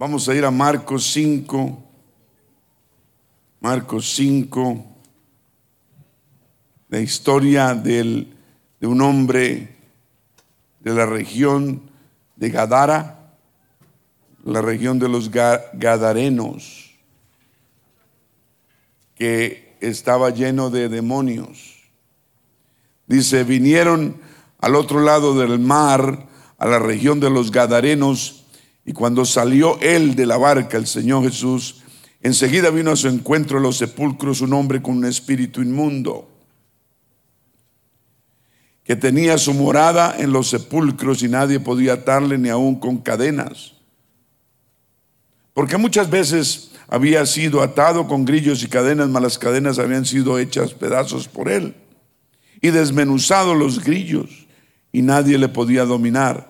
Vamos a ir a Marcos 5. Marcos 5. La historia de un hombre de la región de Gadara, la región de los Gadarenos, que estaba lleno de demonios. Dice, vinieron al otro lado del mar, a la región de los Gadarenos, y cuando salió él de la barca, el Señor Jesús, enseguida vino a su encuentro en los sepulcros un hombre con un espíritu inmundo que tenía su morada en los sepulcros y nadie podía atarle ni aún con cadenas. Porque muchas veces había sido atado con grillos y cadenas, mas las cadenas habían sido hechas pedazos por él y desmenuzado los grillos y nadie le podía dominar.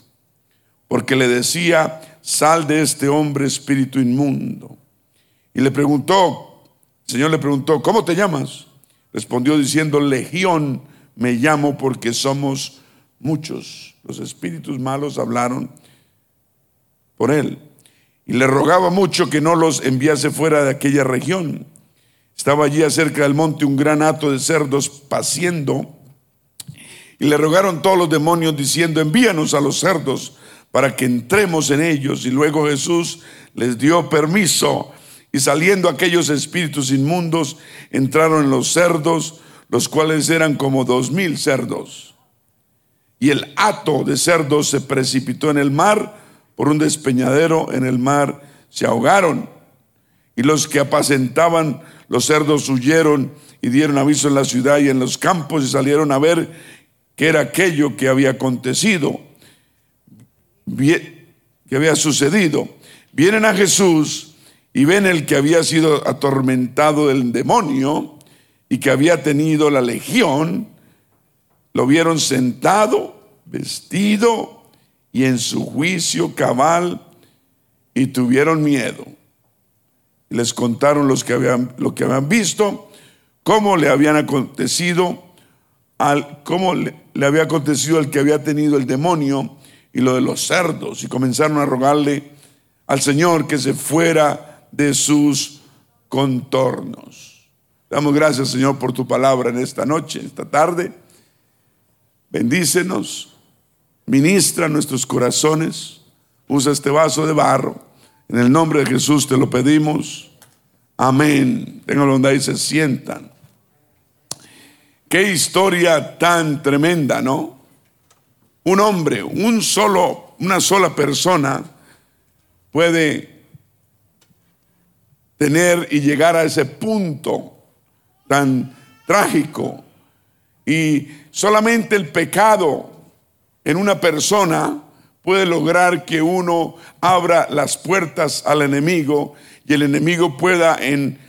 Porque le decía, sal de este hombre espíritu inmundo. Y le preguntó, el Señor le preguntó, ¿cómo te llamas? Respondió diciendo, Legión me llamo porque somos muchos. Los espíritus malos hablaron por él. Y le rogaba mucho que no los enviase fuera de aquella región. Estaba allí acerca del monte un gran hato de cerdos paciendo. Y le rogaron todos los demonios diciendo, envíanos a los cerdos para que entremos en ellos. Y luego Jesús les dio permiso. Y saliendo aquellos espíritus inmundos, entraron en los cerdos, los cuales eran como dos mil cerdos y el hato de cerdos se precipitó en el mar, por un despeñadero en el mar se ahogaron. Y los que apacentaban los cerdos huyeron y dieron aviso en la ciudad y en los campos y salieron a ver qué era aquello que había acontecido, que había sucedido. Vienen a Jesús y ven el que había sido atormentado del demonio y que había tenido la legión lo vieron sentado, vestido y en su juicio cabal y tuvieron miedo. les contaron los que habían, lo que habían visto, cómo le habían acontecido, al, cómo le, le había acontecido al que había tenido el demonio y lo de los cerdos. Y comenzaron a rogarle al Señor que se fuera de sus contornos. Damos gracias, Señor, por tu palabra en esta noche, esta tarde. Bendícenos, ministra nuestros corazones, usa este vaso de barro. En el nombre de Jesús te lo pedimos. Amén. Tengan donde ahí se sientan. Qué historia tan tremenda, ¿no? Un hombre, un solo, una sola persona puede tener y llegar a ese punto tan trágico y solamente el pecado en una persona puede lograr que uno abra las puertas al enemigo y el enemigo pueda en,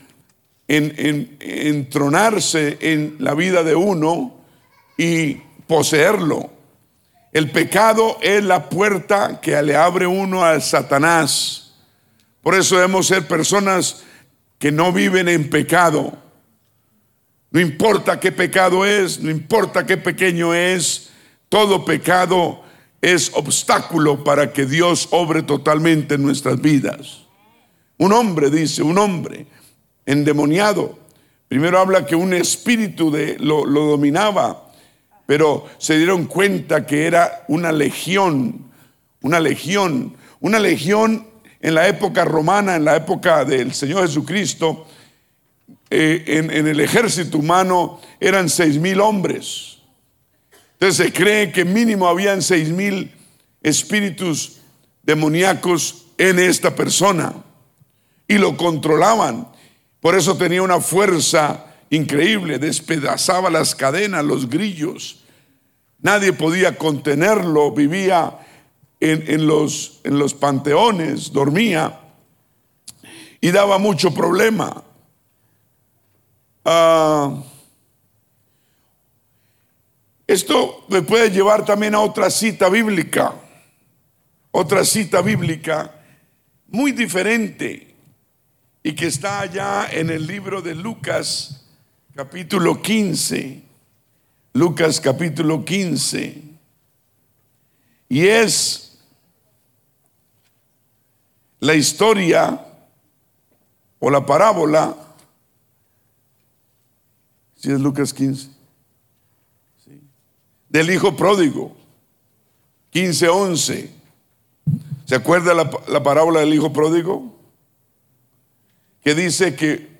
entronarse en la vida de uno y poseerlo. El pecado es la puerta que le abre uno a Satanás. Por eso debemos ser personas que no viven en pecado no importa qué pecado es, no importa qué pequeño es, todo pecado es obstáculo para que Dios obre totalmente en nuestras vidas. Un hombre, dice, un hombre endemoniado. Primero habla que un espíritu lo dominaba, pero se dieron cuenta que era una legión, una legión, una legión en la época romana, en la época del Señor Jesucristo, eh, en, el ejército humano eran seis mil hombres. Entonces se cree que mínimo habían seis mil espíritus demoníacos en esta persona y lo controlaban. Por eso tenía una fuerza increíble, despedazaba las cadenas, los grillos. Nadie podía contenerlo, vivía en, los, panteones, dormía y daba mucho problema. Ah, esto me puede llevar también a otra cita bíblica, otra cita bíblica muy diferente y que está allá en el libro de Lucas capítulo 15. Lucas capítulo 15. Y es la historia o la parábola, si es Lucas 15, del hijo pródigo, 15, 11. ¿Se acuerda la, la parábola del hijo pródigo? Que dice que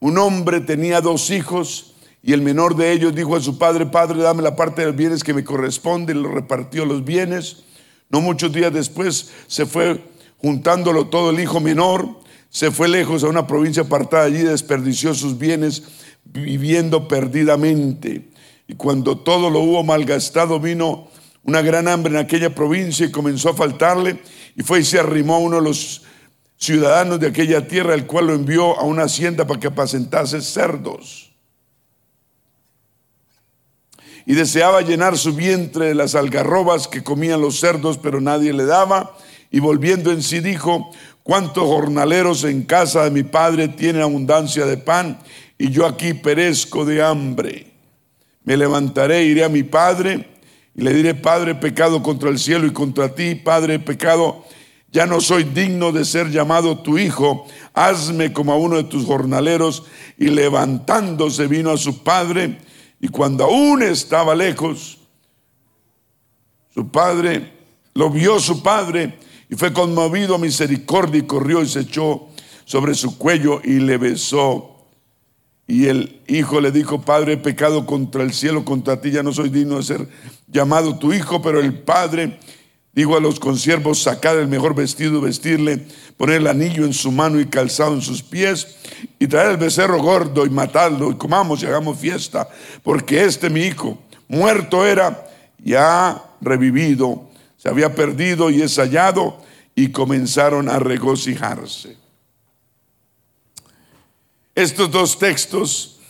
un hombre tenía dos hijos y el menor de ellos dijo a su padre, Padre, dame la parte de los bienes que me corresponde, y le repartió los bienes. No muchos días después se fue juntándolo todo el hijo menor, se fue lejos a una provincia apartada allí, desperdició sus bienes viviendo perdidamente. Y cuando todo lo hubo malgastado, vino una gran hambre en aquella provincia y comenzó a faltarle, y fue y se arrimó a uno de los ciudadanos de aquella tierra, el cual lo envió a una hacienda para que apacentase cerdos y deseaba llenar su vientre de las algarrobas que comían los cerdos, pero nadie le daba. Y volviendo en sí dijo, ¿cuántos jornaleros en casa de mi padre tienen abundancia de pan? Y yo aquí perezco de hambre. Me levantaré, iré a mi padre y le diré, Padre, pecado contra el cielo y contra ti, Padre, pecado, ya no soy digno de ser llamado tu hijo, hazme como a uno de tus jornaleros. Y levantándose vino a su padre y cuando aún estaba lejos, su padre, lo vio su padre y fue conmovido a misericordia y corrió y se echó sobre su cuello y le besó. Y el hijo le dijo, Padre, he pecado contra el cielo, contra ti, ya no soy digno de ser llamado tu hijo, pero el padre dijo a los consiervos, sacad el mejor vestido, vestirle, poner el anillo en su mano y calzado en sus pies, y traer el becerro gordo y matarlo, y comamos y hagamos fiesta, porque este mi hijo, muerto era, y ha revivido, se había perdido y es hallado, y comenzaron a regocijarse. Estos dos textos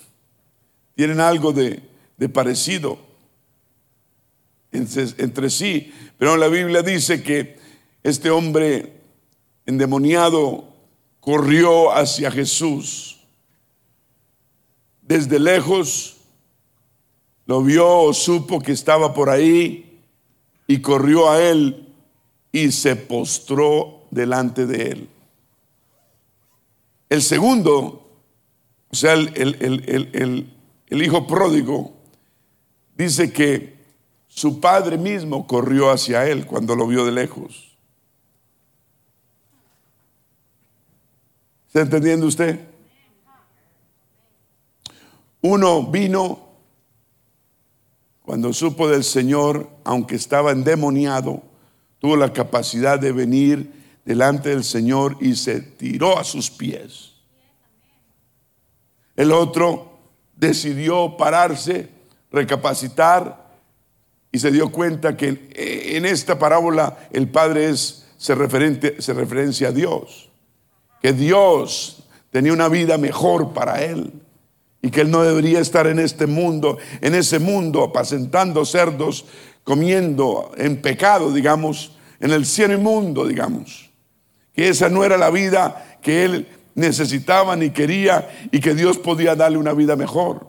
tienen algo de, parecido entre sí, pero la Biblia dice que este hombre endemoniado corrió hacia Jesús. Desde lejos lo vio o supo que estaba por ahí y corrió a él y se postró delante de él. El segundo, o sea, el, el hijo pródigo, dice que su padre mismo corrió hacia él cuando lo vio de lejos. ¿Está entendiendo usted? Uno vino cuando supo del Señor, aunque estaba endemoniado, tuvo la capacidad de venir delante del Señor y se tiró a sus pies. El otro decidió pararse, recapacitar se dio cuenta que en esta parábola el Padre es, se, referente, se referencia a Dios que Dios tenía una vida mejor para él y que él no debería estar en este mundo, en ese mundo apacentando cerdos, comiendo en pecado, digamos, en el cielo inmundo, digamos. Que esa no era la vida que él necesitaba ni quería y que Dios podía darle una vida mejor.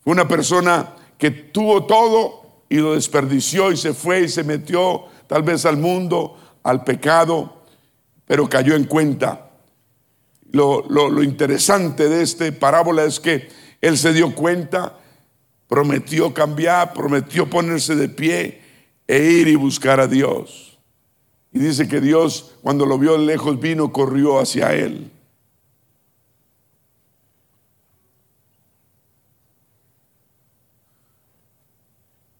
Fue una persona que tuvo todo y lo desperdició y se fue y se metió tal vez al mundo, al pecado pero cayó en cuenta. Lo, interesante de esta parábola es que él se dio cuenta, prometió cambiar, prometió ponerse de pie e ir y buscar a Dios. Y dice que Dios, cuando lo vio lejos, vino, corrió hacia él.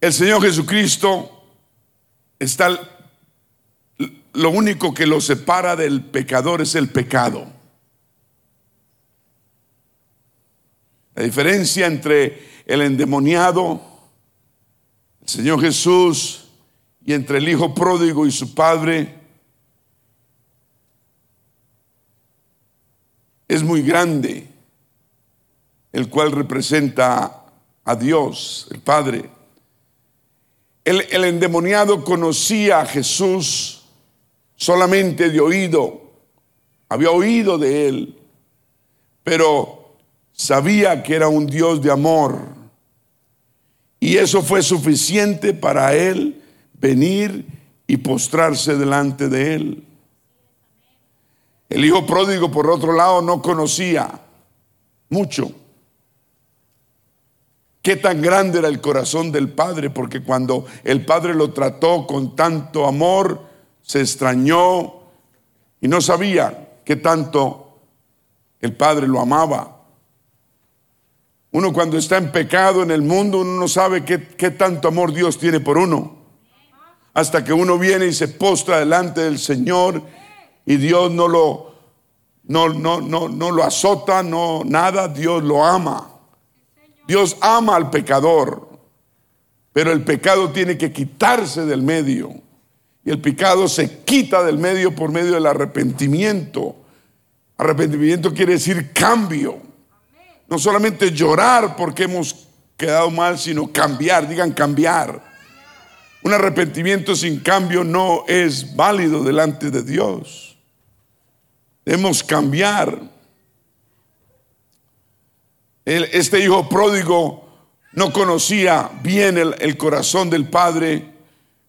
El Señor Jesucristo está lo único que lo separa del pecador es el pecado. La diferencia entre el endemoniado, el Señor Jesús, y entre el Hijo pródigo y su Padre, es muy grande, el cual representa a Dios, el Padre. El, endemoniado conocía a Jesús solamente de oído, había oído de él, pero sabía que era un Dios de amor. Y eso fue suficiente para él venir y postrarse delante de él. El hijo pródigo, por otro lado, no conocía mucho qué tan grande era el corazón del padre, porque cuando el padre lo trató con tanto amor, se extrañó y no sabía qué tanto el padre lo amaba. Uno cuando está en pecado en el mundo, uno no sabe qué, qué tanto amor Dios tiene por uno. Hasta que uno viene y se postra delante del Señor y Dios no lo, no, no, no, no lo azota, no nada, Dios lo ama. Dios ama al pecador, pero el pecado tiene que quitarse del medio. Y el pecado se quita del medio por medio del arrepentimiento. Arrepentimiento quiere decir cambio. No solamente llorar porque hemos quedado mal, sino cambiar. Digan cambiar. Un arrepentimiento sin cambio no es válido delante de Dios. Debemos cambiar. Este hijo pródigo no conocía bien el, corazón del padre,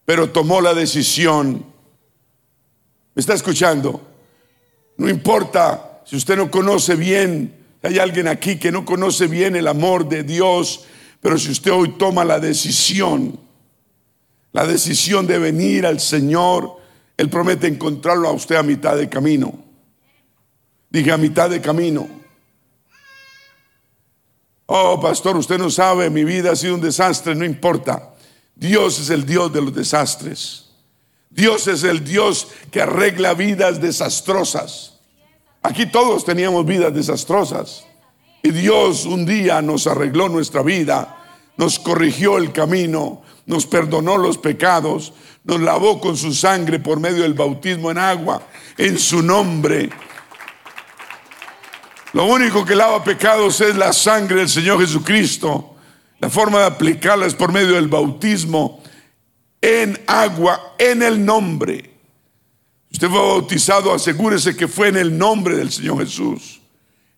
pero tomó la decisión. ¿Me está escuchando? No importa si usted no conoce bien, hay alguien aquí que no conoce bien el amor de Dios, pero si usted hoy toma la decisión, la decisión de venir al Señor, Él promete encontrarlo a usted a mitad de camino. Dije a mitad de camino. Oh, pastor, usted no sabe, mi vida ha sido un desastre, no importa. Dios es el Dios de los desastres. Dios es el Dios que arregla vidas desastrosas. Aquí todos teníamos vidas desastrosas. Y Dios un día nos arregló nuestra vida, nos corrigió el camino, nos perdonó los pecados, nos lavó con su sangre por medio del bautismo en agua, en su nombre. Lo único que lava pecados es la sangre del Señor Jesucristo. La forma de aplicarla es por medio del bautismo en agua, en el nombre. Usted fue bautizado, asegúrese que fue en el nombre del Señor Jesús.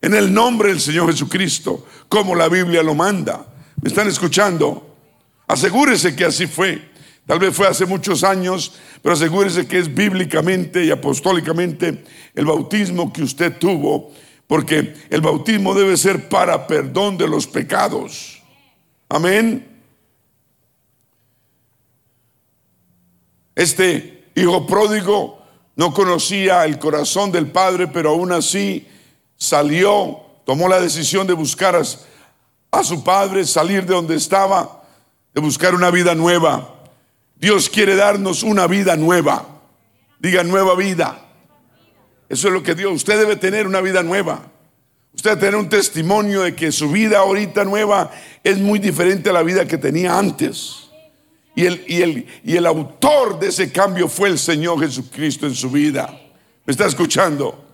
En el nombre del Señor Jesucristo, como la Biblia lo manda. ¿Me están escuchando? Asegúrese que así fue. Tal vez fue hace muchos años, pero asegúrese que es bíblicamente y apostólicamente el bautismo que usted tuvo, porque el bautismo debe ser para perdón de los pecados. Amén. Este hijo pródigo no conocía el corazón del padre, pero aún así salió, tomó la decisión de buscar a, su padre, salir de donde estaba de buscar una vida nueva. Dios quiere darnos una vida nueva. Diga nueva vida. Eso es lo que Dios, usted debe tener una vida nueva. Usted debe tener un testimonio de que su vida ahorita nueva es muy diferente a la vida que tenía antes. Y el, y el, y el autor de ese cambio fue el Señor Jesucristo en su vida. ¿Me está escuchando?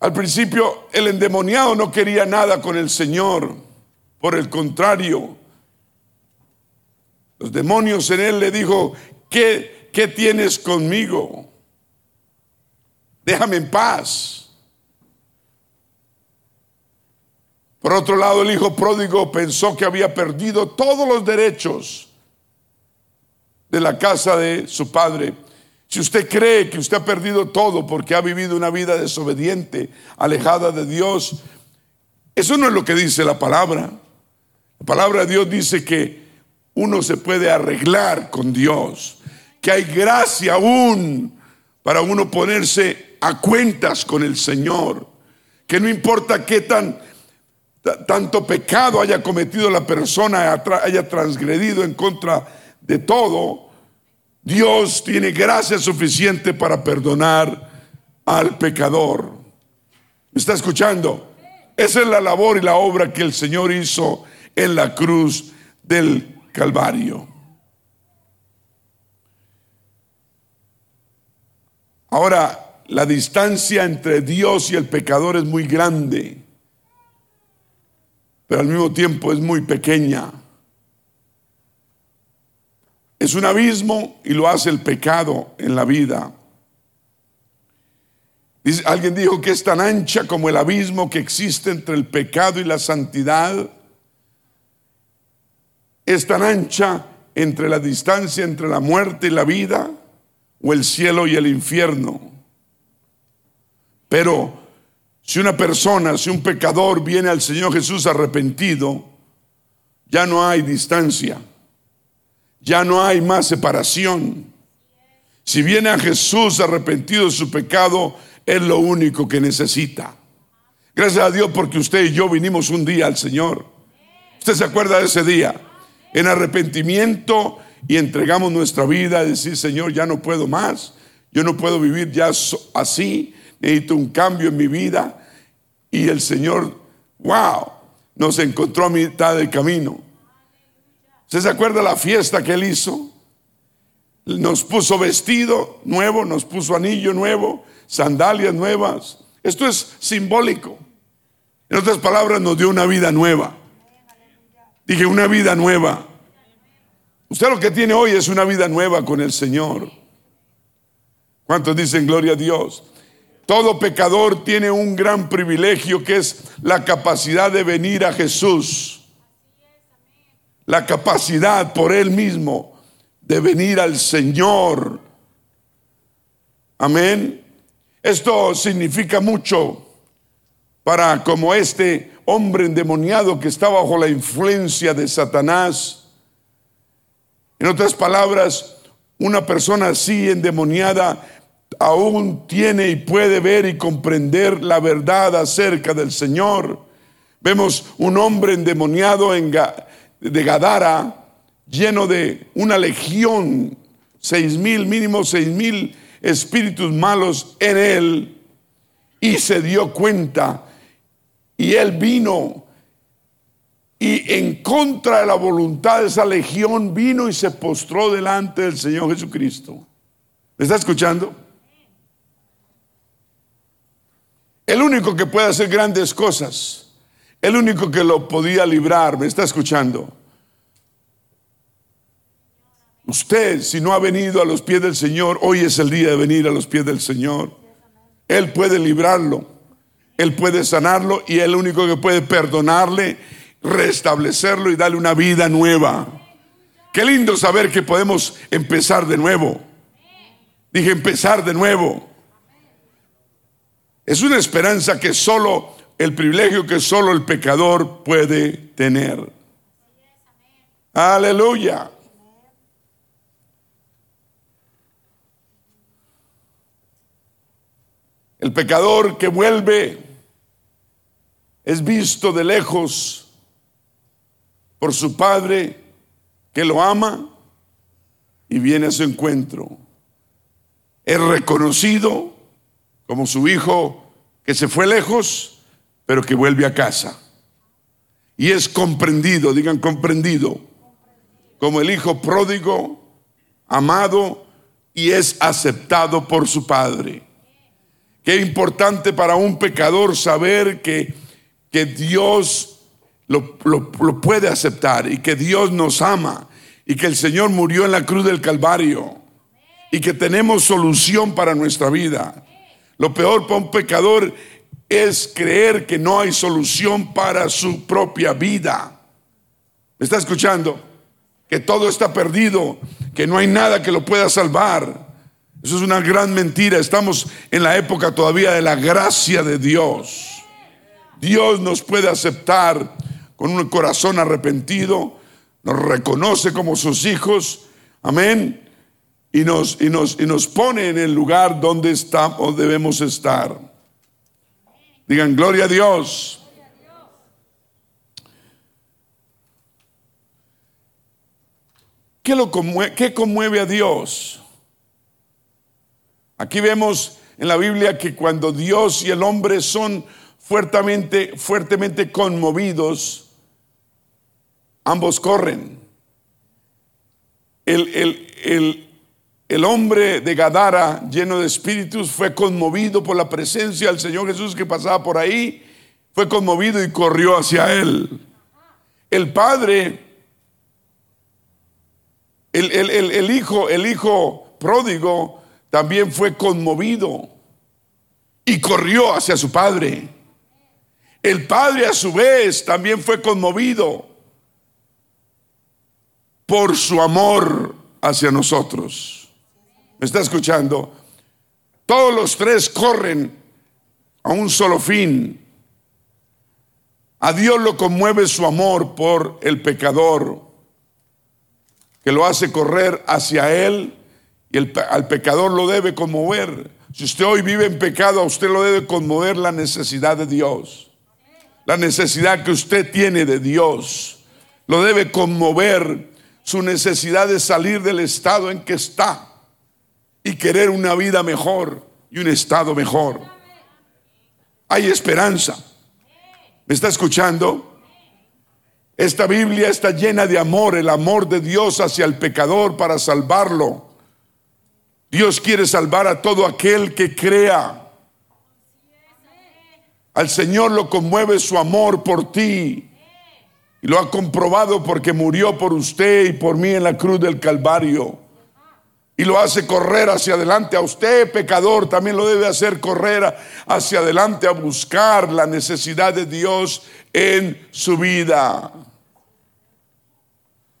Al principio el endemoniado no quería nada con el Señor. Por el contrario, los demonios en él le dijo, ¿qué, qué tienes conmigo? Déjame en paz. Por otro lado, el hijo pródigo pensó que había perdido todos los derechos de la casa de su padre. Si usted cree que usted ha perdido todo porque ha vivido una vida desobediente, alejada de Dios, eso no es lo que dice la palabra. La palabra de Dios dice que uno se puede arreglar con Dios, que hay gracia aún para uno ponerse a cuentas con el Señor, que no importa qué tan tanto pecado haya cometido la persona, haya transgredido en contra de todo, Dios tiene gracia suficiente para perdonar al pecador. ¿Me está escuchando? Esa es la labor y la obra que el Señor hizo en la cruz del Calvario. Ahora, la distancia entre Dios y el pecador es muy grande, pero al mismo tiempo es muy pequeña. Es un abismo y lo hace el pecado en la vida. alguien dijo que es tan ancha como el abismo que existe entre el pecado y la santidad. Es tan ancha entre la distancia entre la muerte y la vida o el cielo y el infierno. Pero si una persona, si un pecador viene al Señor Jesús arrepentido, ya no hay distancia, ya no hay más separación. Si viene a Jesús arrepentido de su pecado, es lo único que necesita. Gracias a Dios porque usted y yo vinimos un día al Señor. ¿Usted se acuerda de ese día? En arrepentimiento y entregamos nuestra vida a decir, Señor, ya no puedo más. Yo no puedo vivir ya así necesito un cambio en mi vida. Y el Señor, wow, nos encontró a mitad del camino. ¿Usted se acuerda la fiesta que Él hizo? Nos puso vestido nuevo, nos puso anillo nuevo, sandalias nuevas. Esto es simbólico. En otras palabras, nos dio una vida nueva. Dije, una vida nueva. Usted lo que tiene hoy es una vida nueva con el Señor. ¿Cuántos dicen gloria a Dios? Todo pecador tiene un gran privilegio que es la capacidad de venir a Jesús. La capacidad por Él mismo de venir al Señor. Amén. Esto significa mucho para como este hombre endemoniado que está bajo la influencia de Satanás. En otras palabras, una persona así endemoniada aún tiene y puede ver y comprender la verdad acerca del Señor. Vemos un hombre endemoniado en de Gadara, lleno de una legión, seis mil, mínimo seis mil espíritus malos en él, y se dio cuenta, y él vino, y en contra de la voluntad de esa legión vino y se postró delante del Señor Jesucristo. ¿Me está escuchando? El único que puede hacer grandes cosas, el único que lo podía librar, me está escuchando. Usted, si no ha venido a los pies del Señor, hoy es el día de venir a los pies del Señor. Él puede librarlo, Él puede sanarlo y el único que puede perdonarle, restablecerlo y darle una vida nueva. Qué lindo saber que podemos empezar de nuevo. Dije empezar de nuevo. Es una esperanza que solo, el privilegio que solo el pecador puede tener. Aleluya. El pecador que vuelve es visto de lejos por su padre que lo ama y viene a su encuentro. Es reconocido como su hijo que se fue lejos, pero que vuelve a casa. Y es comprendido, digan comprendido, como el hijo pródigo, amado y es aceptado por su padre. Qué importante para un pecador saber que, que Dios lo, lo puede aceptar y que Dios nos ama y que el Señor murió en la cruz del Calvario y que tenemos solución para nuestra vida. Lo peor para un pecador es creer que no hay solución para su propia vida. ¿Me está escuchando? Que todo está perdido, que no hay nada que lo pueda salvar. Eso es una gran mentira. Estamos en la época todavía de la gracia de Dios. Dios nos puede aceptar con un corazón arrepentido, nos reconoce como sus hijos. Amén y nos, y nos, y nos pone en el lugar donde estamos, debemos estar. Digan, gloria a Dios. ¿Qué, lo conmueve, ¿Qué conmueve a Dios? Aquí vemos en la Biblia que cuando Dios y el hombre son fuertemente, fuertemente conmovidos, ambos corren. El, el, el, el hombre de Gadara, lleno de espíritus, fue conmovido por la presencia del Señor Jesús que pasaba por ahí, fue conmovido y corrió hacia él. El padre, el, el hijo, el hijo pródigo también fue conmovido y corrió hacia su padre. El padre a su vez también fue conmovido por su amor hacia nosotros. ¿Me está escuchando? Todos los tres corren a un solo fin. A Dios lo conmueve su amor por el pecador, que lo hace correr hacia Él y al pecador lo debe conmover. Si usted hoy vive en pecado, a usted lo debe conmover la necesidad de Dios. La necesidad que usted tiene de Dios. Lo debe conmover su necesidad de salir del estado en que está y querer una vida mejor y un estado mejor. Hay esperanza. ¿Me está escuchando? Esta Biblia está llena de amor, el amor de Dios hacia el pecador para salvarlo. Dios quiere salvar a todo aquel que crea. Al Señor lo conmueve su amor por ti. Y lo ha comprobado porque murió por usted y por mí en la cruz del Calvario. Y lo hace correr hacia adelante. A usted, pecador, también lo debe hacer correr hacia adelante a buscar la necesidad de Dios en su vida.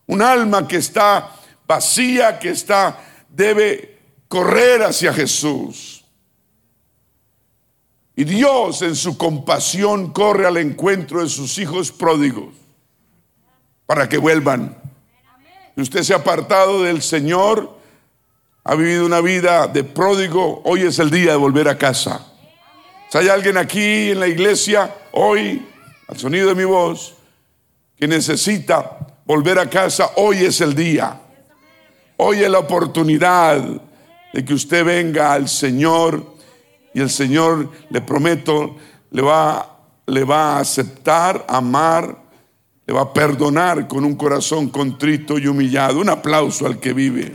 Un alma que está vacía, que está, debe correr hacia Jesús. Y Dios en su compasión corre al encuentro de sus hijos pródigos para que vuelvan. Si usted se ha apartado del Señor, ha vivido una vida de pródigo, hoy es el día de volver a casa. Si hay alguien aquí en la iglesia, hoy, al sonido de mi voz, que necesita volver a casa, hoy es el día. Hoy es la oportunidad de que usted venga al Señor y el Señor, le prometo, le va, le va a aceptar, amar le va a perdonar con un corazón contrito y humillado. Un aplauso al que vive.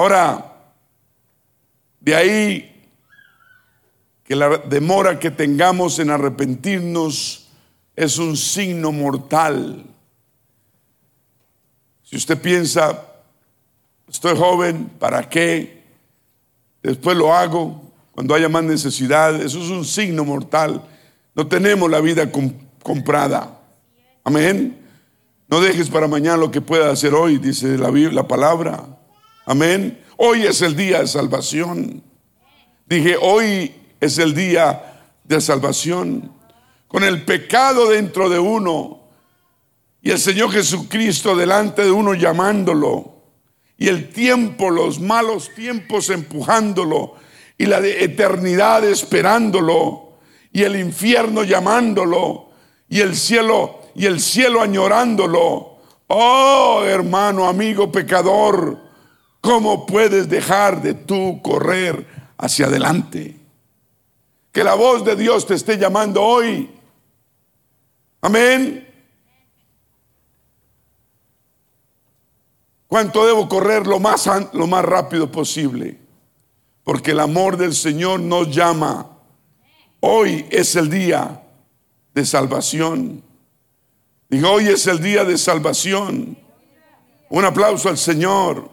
Ahora, de ahí que la demora que tengamos en arrepentirnos es un signo mortal. Si usted piensa, Estoy joven, ¿para qué? Después lo hago cuando haya más necesidad. Eso es un signo mortal. No tenemos la vida comprada. Amén. No dejes para mañana lo que pueda hacer hoy, dice la, la palabra. Amén. Hoy es el día de salvación. Dije, hoy es el día de salvación. Con el pecado dentro de uno y el Señor Jesucristo delante de uno llamándolo y el tiempo, los malos tiempos empujándolo y la eternidad esperándolo y el infierno llamándolo y el cielo y el cielo añorándolo. Oh, hermano, amigo pecador, ¿cómo puedes dejar de tú correr hacia adelante? Que la voz de Dios te esté llamando hoy. Amén. ¿Cuánto debo correr lo más, lo más rápido posible? Porque el amor del Señor nos llama. Hoy es el día de salvación. Digo, hoy es el día de salvación. Un aplauso al Señor.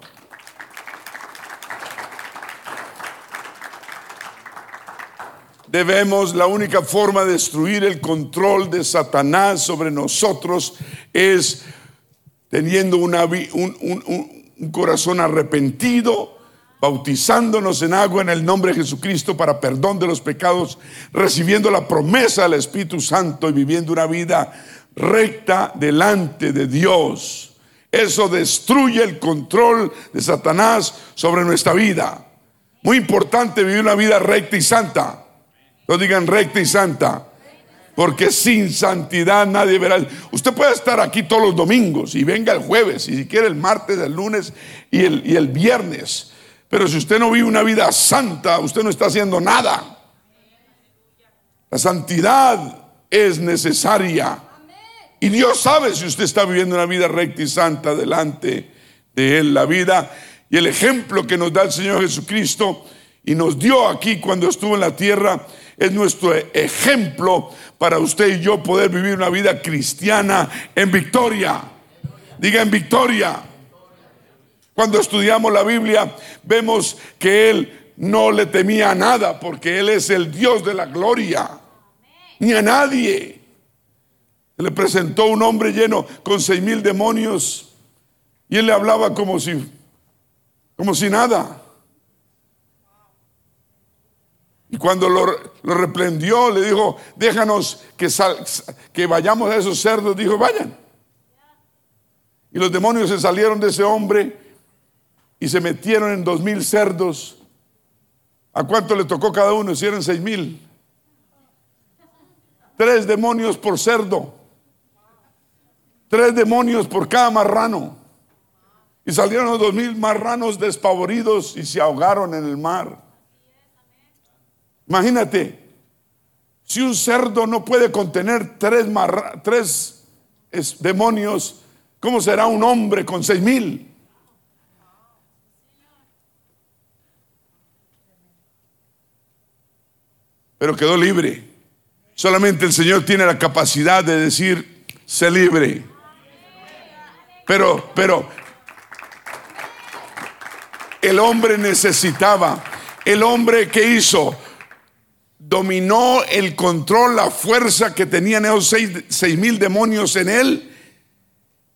Debemos, la única forma de destruir el control de Satanás sobre nosotros es teniendo un, corazón arrepentido, bautizándonos en agua en el nombre de Jesucristo para perdón de los pecados, recibiendo la promesa del Espíritu Santo y viviendo una vida recta delante de Dios. Eso destruye el control de Satanás sobre nuestra vida. Muy importante vivir una vida recta y santa. No digan recta y santa. Porque sin santidad nadie verá. Usted puede estar aquí todos los domingos y venga el jueves, y si quiere el martes, el lunes y el, y el viernes. Pero si usted no vive una vida santa, usted no está haciendo nada. La santidad es necesaria. Y Dios sabe si usted está viviendo una vida recta y santa delante de Él. La vida y el ejemplo que nos da el Señor Jesucristo y nos dio aquí cuando estuvo en la tierra es nuestro ejemplo para usted y yo poder vivir una vida cristiana en victoria. Diga en victoria. Cuando estudiamos la Biblia vemos que Él no le temía a nada porque Él es el Dios de la gloria, ni a nadie. Le presentó un hombre lleno con seis mil demonios y él le hablaba como si, como si nada. Y cuando lo, reprendió, le dijo, déjanos que, que vayamos a esos cerdos. Dijo, vayan. Y los demonios se salieron de ese hombre y se metieron en dos mil cerdos. ¿A cuánto le tocó cada uno? Hicieron seis mil. Tres demonios por cerdo. Tres demonios por cada marrano. Y salieron los dos mil marranos despavoridos y se ahogaron en el mar. Imagínate, si un cerdo no puede contener tres, tres demonios, ¿cómo será un hombre con seis mil? Pero quedó libre. Solamente el Señor tiene la capacidad de decir, sé libre. Pero, pero, el hombre necesitaba, el hombre que hizo, dominó el control, la fuerza que tenían esos seis, mil demonios en él,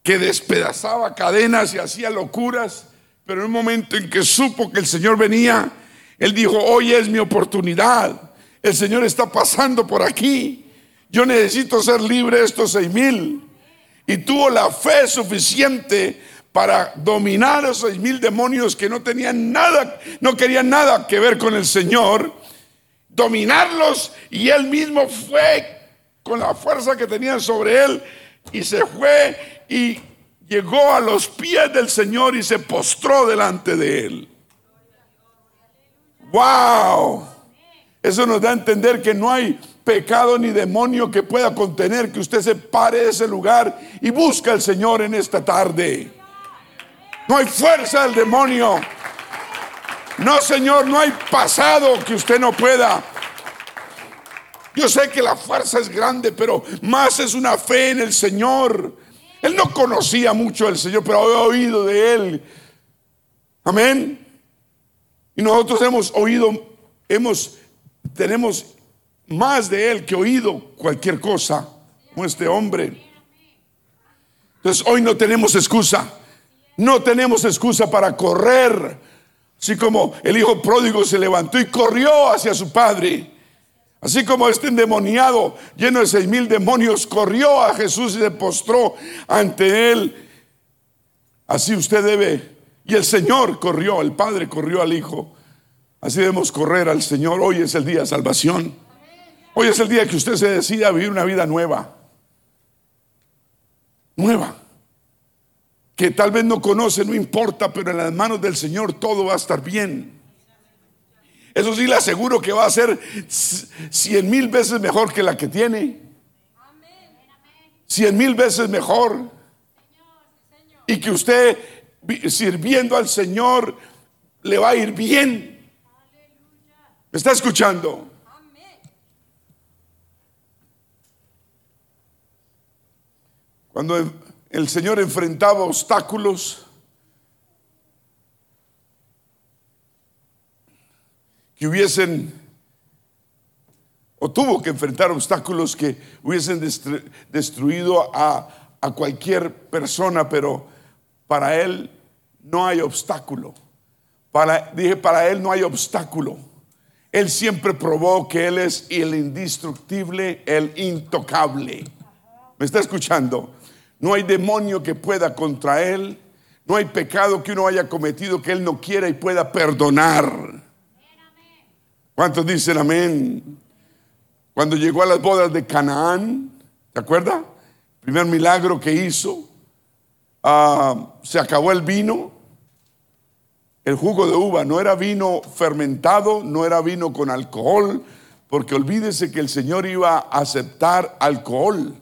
que despedazaba cadenas y hacía locuras, pero en un momento en que supo que el Señor venía, él dijo, hoy es mi oportunidad, el Señor está pasando por aquí, yo necesito ser libre de estos seis mil. Y tuvo la fe suficiente para dominar a esos seis mil demonios que no tenían nada, no querían nada que ver con el Señor dominarlos y él mismo fue con la fuerza que tenía sobre él y se fue y llegó a los pies del Señor y se postró delante de él. ¡Wow! Eso nos da a entender que no hay pecado ni demonio que pueda contener que usted se pare de ese lugar y busque al Señor en esta tarde. No hay fuerza del demonio no, Señor, no hay pasado que usted no pueda. Yo sé que la fuerza es grande, pero más es una fe en el Señor. Él no conocía mucho al Señor, pero había oído de Él. Amén. Y nosotros hemos oído, hemos, tenemos más de Él que oído cualquier cosa, como este hombre. Entonces hoy no tenemos excusa. No tenemos excusa para correr Así como el hijo pródigo se levantó y corrió hacia su padre. Así como este endemoniado lleno de seis mil demonios corrió a Jesús y se postró ante él. Así usted debe. Y el Señor corrió, el Padre corrió al Hijo. Así debemos correr al Señor. Hoy es el día de salvación. Hoy es el día que usted se decida a vivir una vida nueva. Nueva que tal vez no conoce, no importa, pero en las manos del Señor todo va a estar bien. Eso sí le aseguro que va a ser cien mil veces mejor que la que tiene. Cien mil veces mejor. Y que usted sirviendo al Señor le va a ir bien. ¿Me está escuchando? Cuando el Señor enfrentaba obstáculos que hubiesen, o tuvo que enfrentar obstáculos que hubiesen destruido a, a cualquier persona, pero para Él no hay obstáculo. Para, dije, para Él no hay obstáculo. Él siempre probó que Él es el indestructible, el intocable. ¿Me está escuchando? No hay demonio que pueda contra él. No hay pecado que uno haya cometido que él no quiera y pueda perdonar. ¿Cuántos dicen amén? Cuando llegó a las bodas de Canaán, ¿se acuerda? primer milagro que hizo, ah, se acabó el vino, el jugo de uva, no era vino fermentado, no era vino con alcohol, porque olvídese que el Señor iba a aceptar alcohol.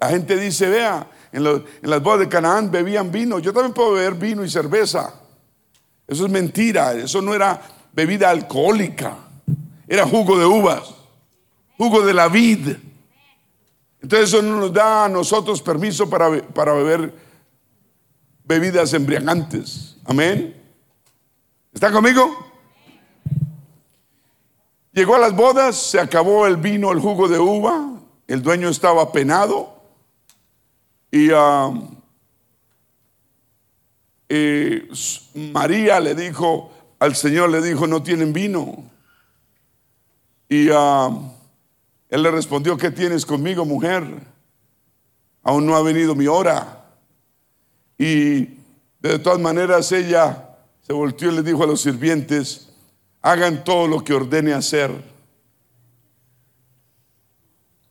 La gente dice, vea, en, las bodas de Canaán bebían vino. Yo también puedo beber vino y cerveza. Eso es mentira. Eso no era bebida alcohólica. Era jugo de uvas, jugo de la vid. Entonces eso no nos da a nosotros permiso para, para beber bebidas embriagantes. Amén. ¿Está conmigo? Llegó a las bodas, se acabó el vino, el jugo de uva, el dueño estaba penado y um, eh, María le dijo, al Señor le dijo, no tienen vino. Y um, él le respondió, ¿qué tienes conmigo, mujer? Aún no ha venido mi hora. Y de todas maneras ella se volteó y le dijo a los sirvientes, hagan todo lo que ordene hacer.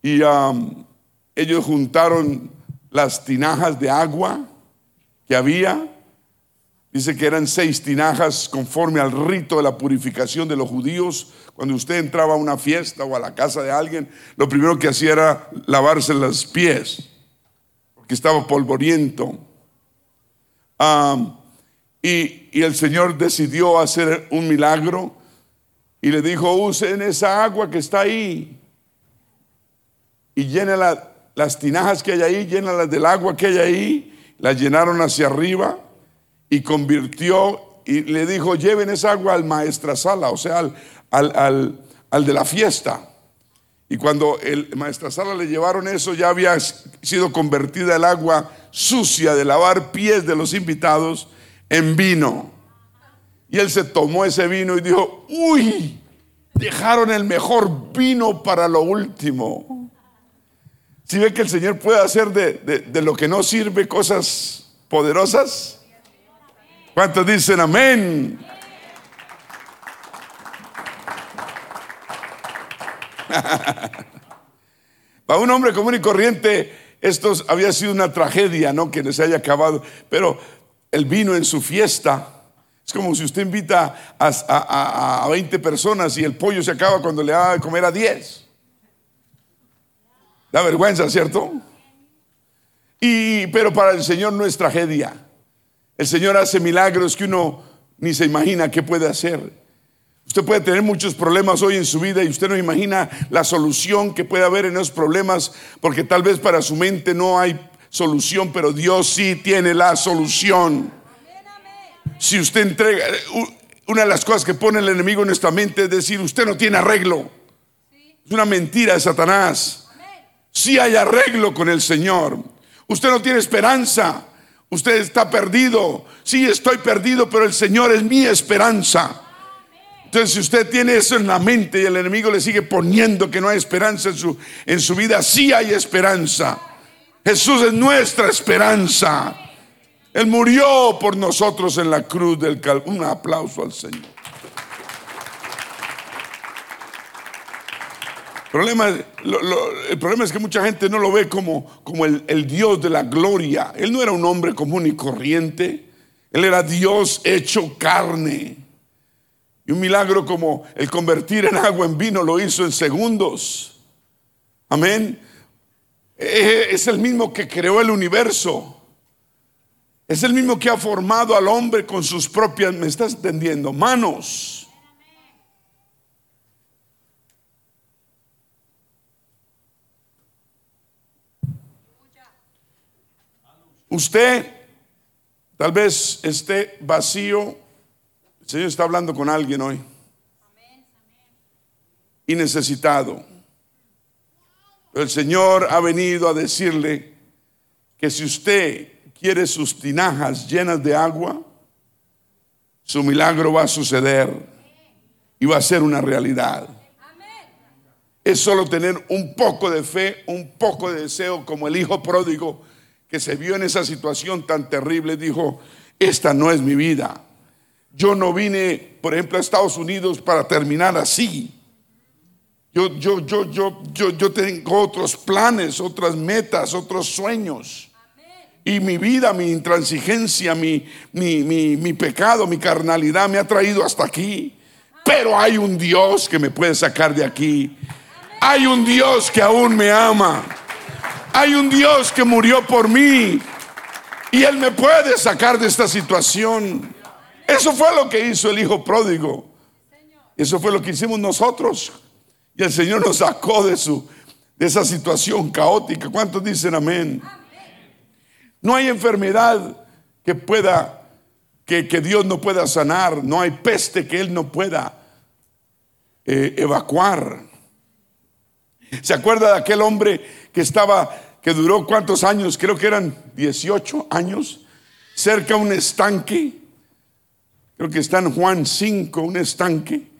Y um, ellos juntaron las tinajas de agua que había. Dice que eran seis tinajas conforme al rito de la purificación de los judíos. Cuando usted entraba a una fiesta o a la casa de alguien, lo primero que hacía era lavarse los pies, porque estaba polvoriento. y, el Señor decidió hacer un milagro y le dijo, usen esa agua que está ahí y llénela las tinajas que hay ahí, llénalas del agua que hay ahí, las llenaron hacia arriba y convirtió y le dijo, lleven esa agua al maestra sala, o sea, al, al, de la fiesta. Y cuando el maestra sala le llevaron eso, ya había sido convertida el agua sucia de lavar pies de los invitados en vino. Y él se tomó ese vino y dijo, uy, dejaron el mejor vino para lo último. Si ve que el Señor puede hacer de, lo que no sirve cosas poderosas. ¿Cuántos dicen amén? Para un hombre común y corriente, esto había sido una tragedia, ¿no? Que les haya acabado. Pero el vino en su fiesta. Es como si usted invita a, a, 20 personas y el pollo se acaba cuando le da de comer a 10. Da vergüenza, ¿cierto? Y, pero para el Señor no es tragedia. El Señor hace milagros que uno ni se imagina qué puede hacer. Usted puede tener muchos problemas hoy en su vida y usted no imagina la solución que puede haber en esos problemas porque tal vez para su mente no hay solución, pero Dios sí tiene la solución. Si usted entrega, una de las cosas que pone el enemigo en nuestra mente es decir, usted no tiene arreglo. Es una mentira de Satanás si hay arreglo con el Señor. Usted no tiene esperanza. Usted está perdido. Sí, estoy perdido, pero el Señor es mi esperanza. Entonces, si usted tiene eso en la mente y el enemigo le sigue poniendo que no hay esperanza en su, en su vida, sí hay esperanza. Jesús es nuestra esperanza. Él murió por nosotros en la cruz del Calvario. Un aplauso al Señor. Problema, el problema es que mucha gente no lo ve como, como el, el, Dios de la gloria. Él no era un hombre común y corriente. Él era Dios hecho carne. Y un milagro como el convertir en agua en vino lo hizo en segundos. Amén. Eh, es el mismo que creó el universo. Es el mismo que ha formado al hombre con sus propias, ¿me estás entendiendo? Manos. Usted tal vez esté vacío. El Señor está hablando con alguien hoy. Y necesitado. Pero el Señor ha venido a decirle que si usted quiere sus tinajas llenas de agua, su milagro va a suceder y va a ser una realidad. Es solo tener un poco de fe, un poco de deseo como el hijo pródigo que se vio en esa situación tan terrible, dijo, esta no es mi vida. Yo no vine, por ejemplo, a Estados Unidos para terminar así. Yo, yo, yo, yo, yo, yo tengo otros planes, otras metas, otros sueños. Y mi vida, mi intransigencia, mi, mi, mi, mi pecado, mi carnalidad me ha traído hasta aquí. pero hay un Dios que me puede sacar de aquí. Hay un Dios que aún me ama. Hay un Dios que murió por mí y Él me puede sacar de esta situación. Eso fue lo que hizo el hijo pródigo. Eso fue lo que hicimos nosotros. Y el Señor nos sacó de, su, de esa situación caótica. ¿Cuántos dicen amén? No hay enfermedad que pueda, que, que, Dios no pueda sanar. No hay peste que Él no pueda eh, evacuar. ¿Se acuerda de aquel hombre que estaba, que duró cuántos años? Creo que eran 18 años, cerca de un estanque. Creo que está en Juan 5, un estanque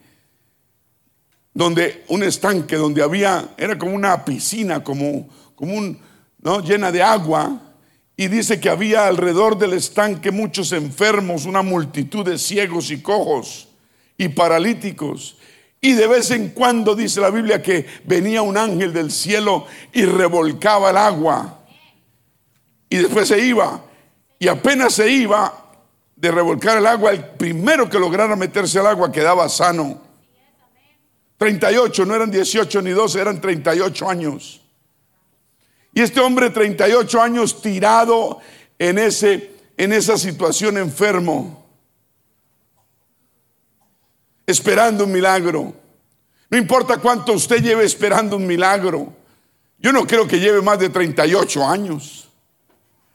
donde un estanque donde había, era como una piscina, como, como un, ¿no? llena de agua, y dice que había alrededor del estanque muchos enfermos, una multitud de ciegos y cojos y paralíticos. Y de vez en cuando dice la Biblia que venía un ángel del cielo y revolcaba el agua. Y después se iba. Y apenas se iba de revolcar el agua, el primero que lograra meterse al agua quedaba sano. 38, no eran 18 ni 12, eran 38 años. Y este hombre 38 años tirado en, ese, en esa situación enfermo, esperando un milagro. No importa cuánto usted lleve esperando un milagro. Yo no creo que lleve más de 38 años.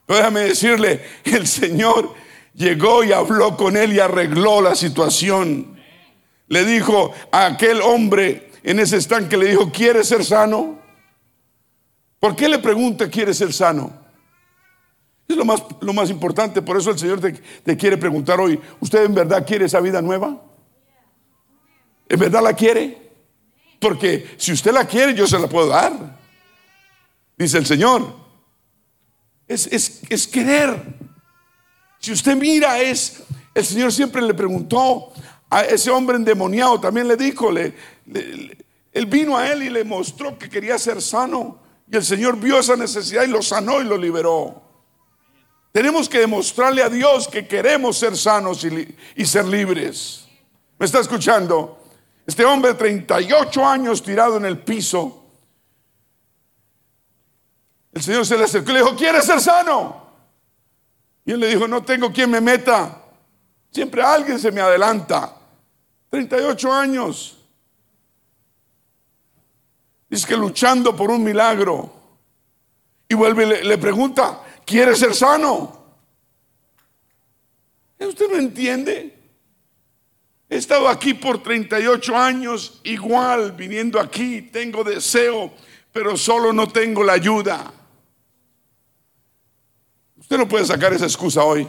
Pero déjame decirle, el Señor llegó y habló con él y arregló la situación le dijo a aquel hombre en ese estanque, le dijo, ¿quiere ser sano? ¿Por qué le pregunta, ¿quiere ser sano? Es lo más, lo más importante, por eso el Señor te, te quiere preguntar hoy, ¿usted en verdad quiere esa vida nueva? ¿En verdad la quiere? Porque si usted la quiere, yo se la puedo dar. Dice el Señor. Es, es, es querer. Si usted mira, es, el Señor siempre le preguntó a ese hombre endemoniado también le dijo, le, él vino a él y le mostró que quería ser sano. Y el Señor vio esa necesidad y lo sanó y lo liberó. Tenemos que demostrarle a Dios que queremos ser sanos y, y ser libres. ¿Me está escuchando? Este hombre de 38 años tirado en el piso. El Señor se le acercó y le dijo, ¿quieres ser sano? Y él le dijo, no tengo quien me meta. Siempre alguien se me adelanta. 38 años. Dice que luchando por un milagro. Y vuelve y le, pregunta, ¿quiere ser sano? ¿Usted no entiende? He estado aquí por 38 años, igual viniendo aquí, tengo deseo, pero solo no tengo la ayuda. Usted no puede sacar esa excusa hoy.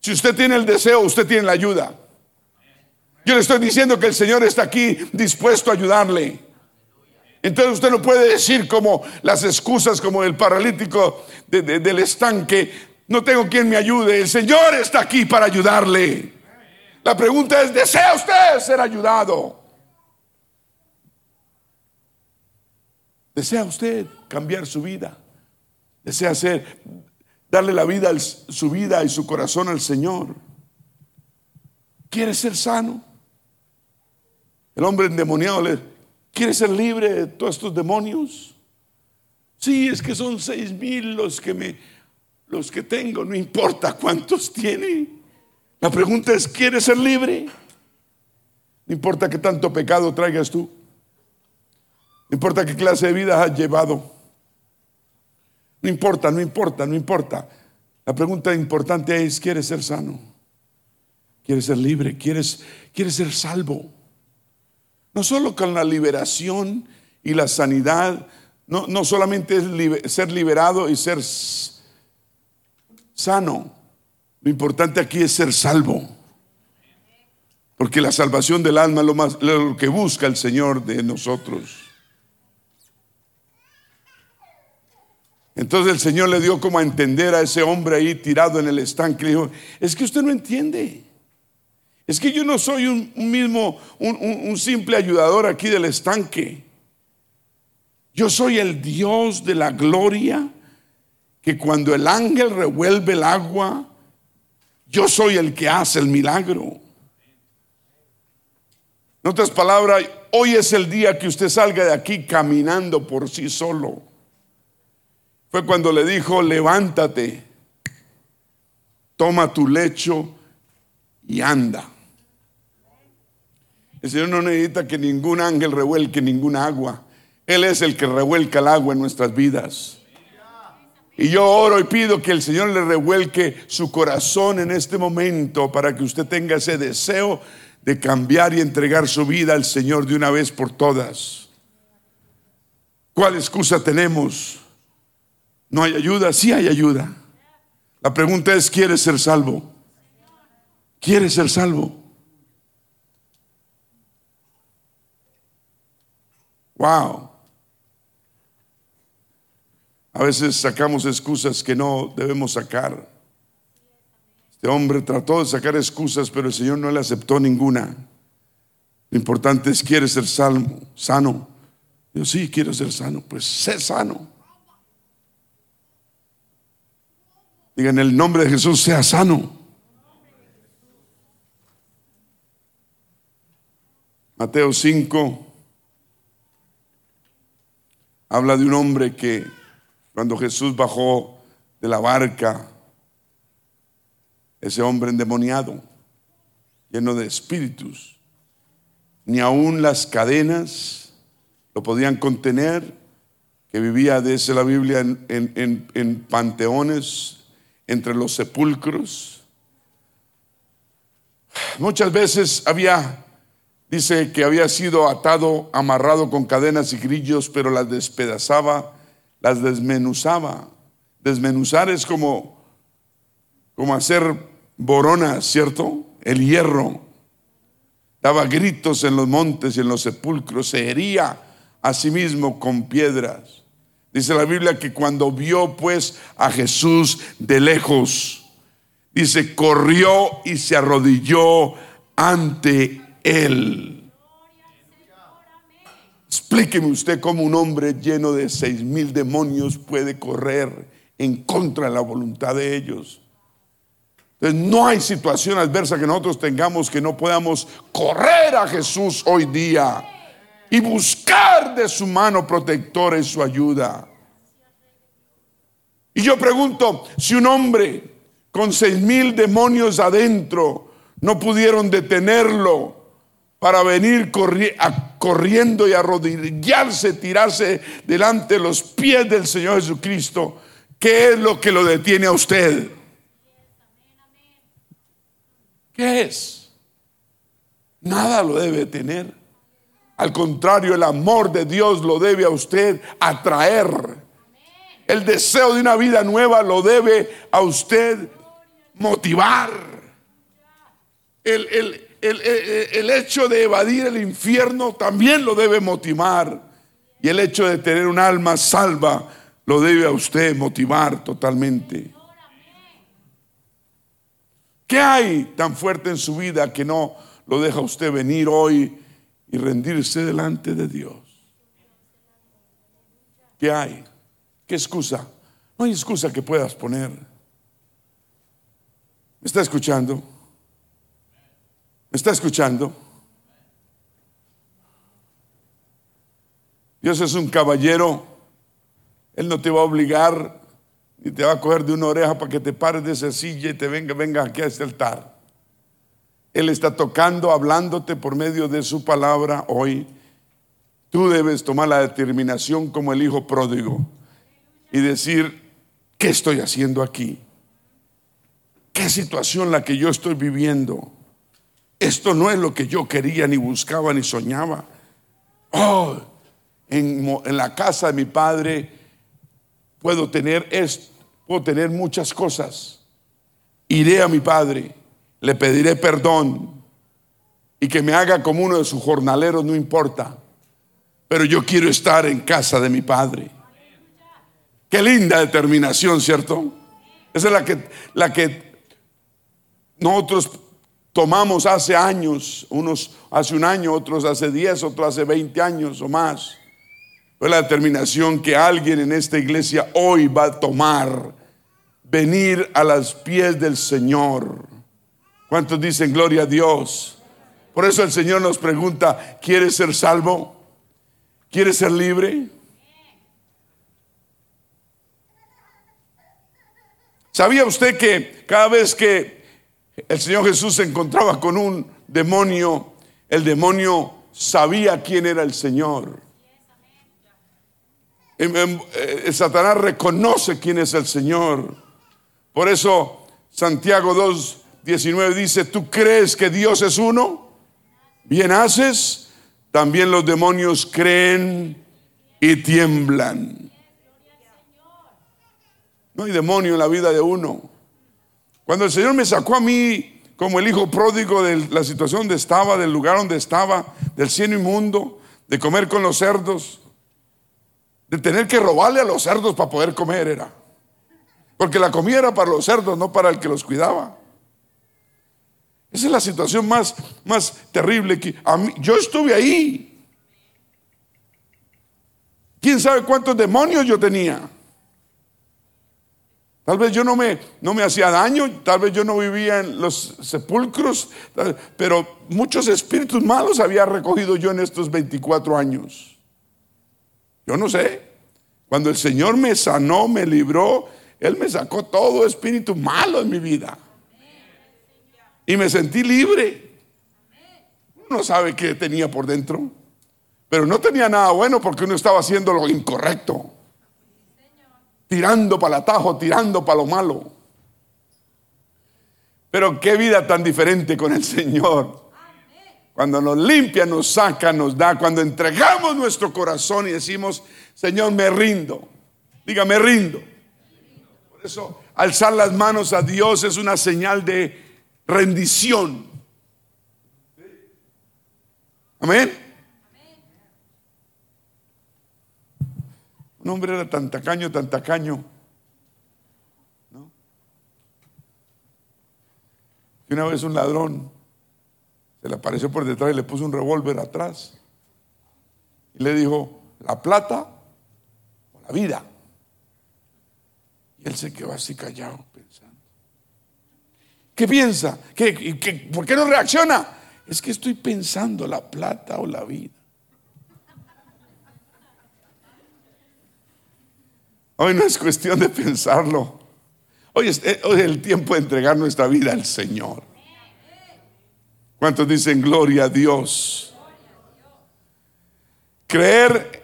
Si usted tiene el deseo, usted tiene la ayuda. Yo le estoy diciendo que el Señor está aquí dispuesto a ayudarle. Entonces usted no puede decir como las excusas como el paralítico del estanque, no tengo quien me ayude, el Señor está aquí para ayudarle. La pregunta es, ¿desea usted ser ayudado? ¿Desea usted cambiar su vida? ¿Desea hacer, darle la vida, su vida y su corazón al Señor? ¿Quiere ser sano? El hombre endemoniado le quiere ser libre de todos estos demonios. Sí, es que son seis mil los que me, los que tengo, no importa cuántos tiene. La pregunta es, ¿quieres ser libre? No importa qué tanto pecado traigas tú. No importa qué clase de vida has llevado. No importa, no importa, no importa. La pregunta importante es, ¿quieres ser sano? ¿Quieres ser libre? ¿Quieres, quieres ser salvo? No solo con la liberación y la sanidad, no, no solamente es ser liberado y ser sano. Lo importante aquí es ser salvo. Porque la salvación del alma es lo, más, lo que busca el Señor de nosotros. Entonces el Señor le dio como a entender a ese hombre ahí tirado en el estanque. Le dijo, es que usted no entiende. Es que yo no soy un, mismo, un, simple ayudador aquí del estanque. Yo soy el Dios de la gloria que cuando el ángel revuelve el agua, yo soy el que hace el milagro. En otras palabras, hoy es el día que usted salga de aquí caminando por sí solo. Fue cuando le dijo, levántate, toma tu lecho y anda. El Señor no necesita que ningún ángel revuelque ninguna agua. Él es el que revuelca el agua en nuestras vidas. Y yo oro y pido que el Señor le revuelque su corazón en este momento para que usted tenga ese deseo de cambiar y entregar su vida al Señor de una vez por todas. ¿Cuál excusa tenemos? ¿No hay ayuda? Sí hay ayuda. La pregunta es, ¿quieres ser salvo? ¿Quieres ser salvo? Wow. A veces sacamos excusas que no debemos sacar. Este hombre trató de sacar excusas, pero el Señor no le aceptó ninguna. Lo importante es, ¿quieres ser salvo, sano? Yo sí, quiero ser sano. Pues sé sano. Diga en el nombre de Jesús, sea sano. Mateo 5 habla de un hombre que cuando Jesús bajó de la barca ese hombre endemoniado, lleno de espíritus. Ni aun las cadenas lo podían contener, que vivía, dice la Biblia, en, en panteones, entre los sepulcros. Muchas veces había, dice que había sido atado, amarrado con cadenas y grillos, pero las despedazaba, las desmenuzaba. Desmenuzar es como, como hacer Borona, ¿cierto? El hierro. Daba gritos en los montes y en los sepulcros, se hería a sí mismo con piedras. Dice la Biblia que cuando vio pues a Jesús de lejos, dice, corrió y se arrodilló ante él. Explíqueme usted cómo un hombre lleno de seis mil demonios puede correr en contra de la voluntad de ellos. Entonces, no hay situación adversa que nosotros tengamos que no podamos correr a Jesús hoy día y buscar de su mano protectora y su ayuda. Y yo pregunto, si un hombre con seis mil demonios adentro no pudieron detenerlo para venir corriendo y arrodillarse, tirarse delante de los pies del Señor Jesucristo, ¿qué es lo que lo detiene a usted? ¿Qué es? Nada lo debe tener. Al contrario, el amor de Dios lo debe a usted atraer. El deseo de una vida nueva lo debe a usted motivar. El, el, hecho de evadir el infierno también lo debe motivar. Y el hecho de tener un alma salva lo debe a usted motivar totalmente. ¿Qué hay tan fuerte en su vida que no lo deja usted venir hoy y rendirse delante de Dios? ¿Qué hay? ¿Qué excusa? No hay excusa que puedas poner. ¿Me está escuchando? ¿Me está escuchando? Dios es un caballero. Él no te va a obligar y te va a coger de una oreja para que te pares de esa silla y te venga, venga aquí a este altar. Él está tocando, hablándote por medio de su palabra hoy. Tú debes tomar la determinación como el hijo pródigo y decir, ¿qué estoy haciendo aquí? ¿Qué situación la que yo estoy viviendo? Esto no es lo que yo quería, ni buscaba, ni soñaba. Oh, en, la casa de mi padre puedo tener esto puedo tener muchas cosas. Iré a mi padre, le pediré perdón y que me haga como uno de sus jornaleros, no importa. Pero yo quiero estar en casa de mi padre. Qué linda determinación, ¿cierto? Esa es la que, la que nosotros tomamos hace años, unos hace un año, otros hace 10, otros hace 20 años o más. Fue la determinación que alguien en esta iglesia hoy va a tomar, venir a los pies del Señor. ¿Cuántos dicen gloria a Dios? Por eso el Señor nos pregunta, ¿quieres ser salvo? ¿Quieres ser libre? ¿Sabía usted que cada vez que el Señor Jesús se encontraba con un demonio, el demonio sabía quién era el Señor? Eh, Satanás reconoce quién es el Señor. Por eso Santiago 2, 19 dice, ¿tú crees que Dios es uno? Bien haces, también los demonios creen y tiemblan. No hay demonio en la vida de uno. Cuando el Señor me sacó a mí como el hijo pródigo de la situación donde estaba, del lugar donde estaba, del cielo inmundo, de comer con los cerdos, de tener que robarle a los cerdos para poder comer era. Porque la comida era para los cerdos, no para el que los cuidaba. Esa es la situación más, más terrible que a mí, yo estuve ahí. ¿Quién sabe cuántos demonios yo tenía? Tal vez yo no me, no me hacía daño, tal vez yo no vivía en los sepulcros, pero muchos espíritus malos había recogido yo en estos 24 años. Yo no sé. Cuando el Señor me sanó, me libró, Él me sacó todo espíritu malo en mi vida. Y me sentí libre. Uno no sabe qué tenía por dentro, pero no tenía nada bueno porque uno estaba haciendo lo incorrecto tirando para el atajo, tirando para lo malo. Pero qué vida tan diferente con el Señor. Cuando nos limpia, nos saca, nos da, cuando entregamos nuestro corazón y decimos, Señor, me rindo. Diga, me rindo. Por eso, alzar las manos a Dios es una señal de rendición. Amén. Un hombre era tan tacaño, tan tacaño. ¿no? Que una vez un ladrón se le apareció por detrás y le puso un revólver atrás. Y le dijo, la plata o la vida. Y él se quedó así callado pensando. ¿Qué piensa? ¿Qué, por qué no reacciona? Es que estoy pensando la plata o la vida. Hoy no es cuestión de pensarlo. Hoy es, eh, el tiempo de entregar nuestra vida al Señor. ¿Cuántos dicen gloria a Dios? Creer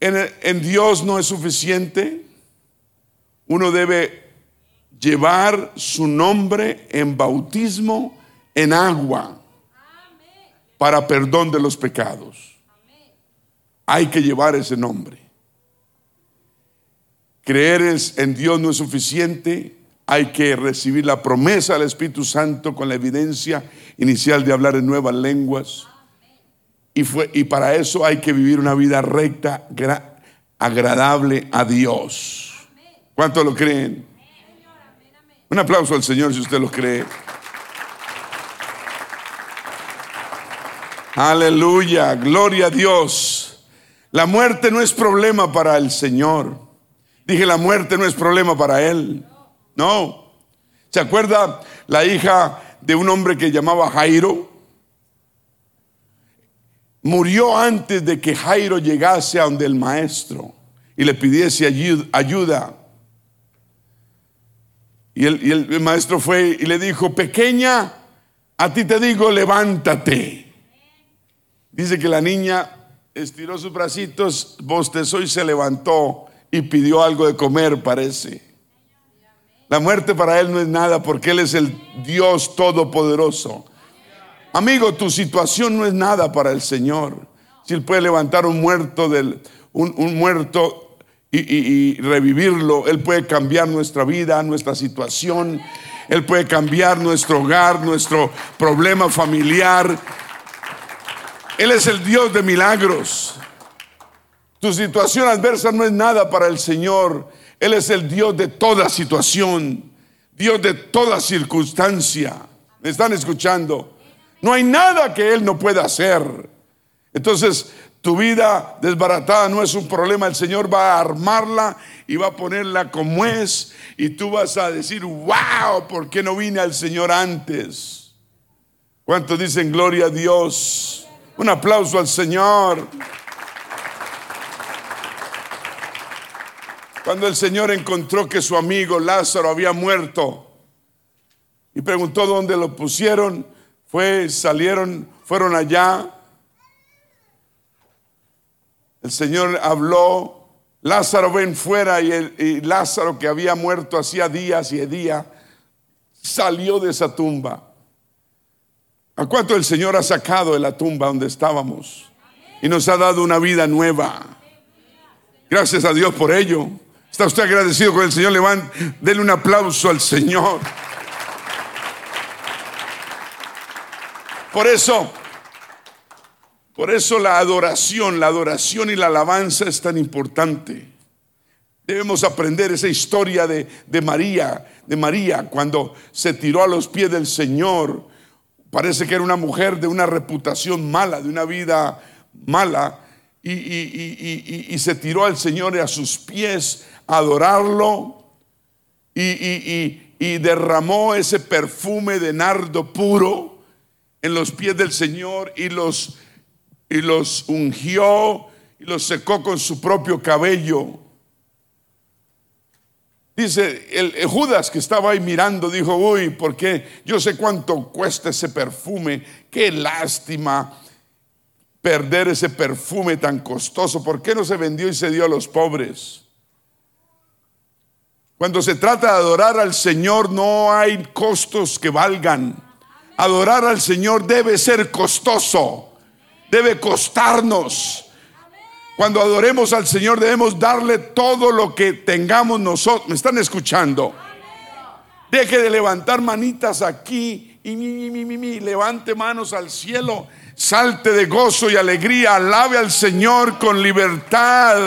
en Dios no es suficiente. Uno debe llevar su nombre en bautismo en agua para perdón de los pecados. Hay que llevar ese nombre. Creer en Dios no es suficiente, hay que recibir la promesa del Espíritu Santo con la evidencia inicial de hablar en nuevas lenguas. Y, fue, y para eso hay que vivir una vida recta, agradable a Dios. ¿Cuánto lo creen? Un aplauso al Señor si usted lo cree. Aleluya, gloria a Dios. La muerte no es problema para el Señor. Dije, la muerte no es problema para él. No. ¿Se acuerda la hija de un hombre que llamaba Jairo? Murió antes de que Jairo llegase a donde el maestro y le pidiese ayuda. Y el, maestro fue y le dijo, pequeña, a ti te digo, levántate. Dice que la niña estiró sus bracitos, bostezó y se levantó y pidió algo de comer, parece. La muerte para él no es nada porque él es el Dios todopoderoso. Amigo, tu situación no es nada para el Señor. Si él puede levantar un muerto del un, muerto y, y revivirlo, él puede cambiar nuestra vida, nuestra situación. Él puede cambiar nuestro hogar, nuestro problema familiar. Él es el Dios de milagros. Tu situación adversa no es nada para el Señor. Él es el Dios de toda situación, Dios de toda circunstancia. ¿Me están escuchando? No hay nada que Él no pueda hacer. Entonces, tu vida desbaratada no es un problema. El Señor va a armarla y va a ponerla como es. Y tú vas a decir, wow, ¿por qué no vine al Señor antes? ¿Cuántos dicen gloria a Dios? Un aplauso al Señor. Cuando el Señor encontró que su amigo Lázaro había muerto y preguntó dónde lo pusieron, fue, salieron, fueron allá. El Señor habló, Lázaro ven fuera y, Lázaro que había muerto hacía días y día salió de esa tumba. ¿A cuánto el Señor ha sacado de la tumba donde estábamos? Y nos ha dado una vida nueva. Gracias a Dios por ello. ¿Está usted agradecido con el Señor? Levante, denle un aplauso al Señor. Por eso, por eso la adoración, la adoración y la alabanza es tan importante. Debemos aprender esa historia de, de María, de María, cuando se tiró a los pies del Señor. Parece que era una mujer de una reputación mala, de una vida mala, y, y se tiró al Señor a sus pies adorarlo y, derramó ese perfume de nardo puro en los pies del Señor y los, y los ungió y los secó con su propio cabello. Dice, el, Judas que estaba ahí mirando dijo, uy, porque yo sé cuánto cuesta ese perfume, qué lástima perder ese perfume tan costoso, ¿por qué no se vendió y se dio a los pobres? Cuando se trata de adorar al Señor no hay costos que valgan. Adorar al Señor debe ser costoso, debe costarnos. Cuando adoremos al Señor debemos darle todo lo que tengamos nosotros. ¿Me están escuchando? Deje de levantar manitas aquí y mi, levante manos al cielo. Salte de gozo y alegría. Alabe al Señor con libertad.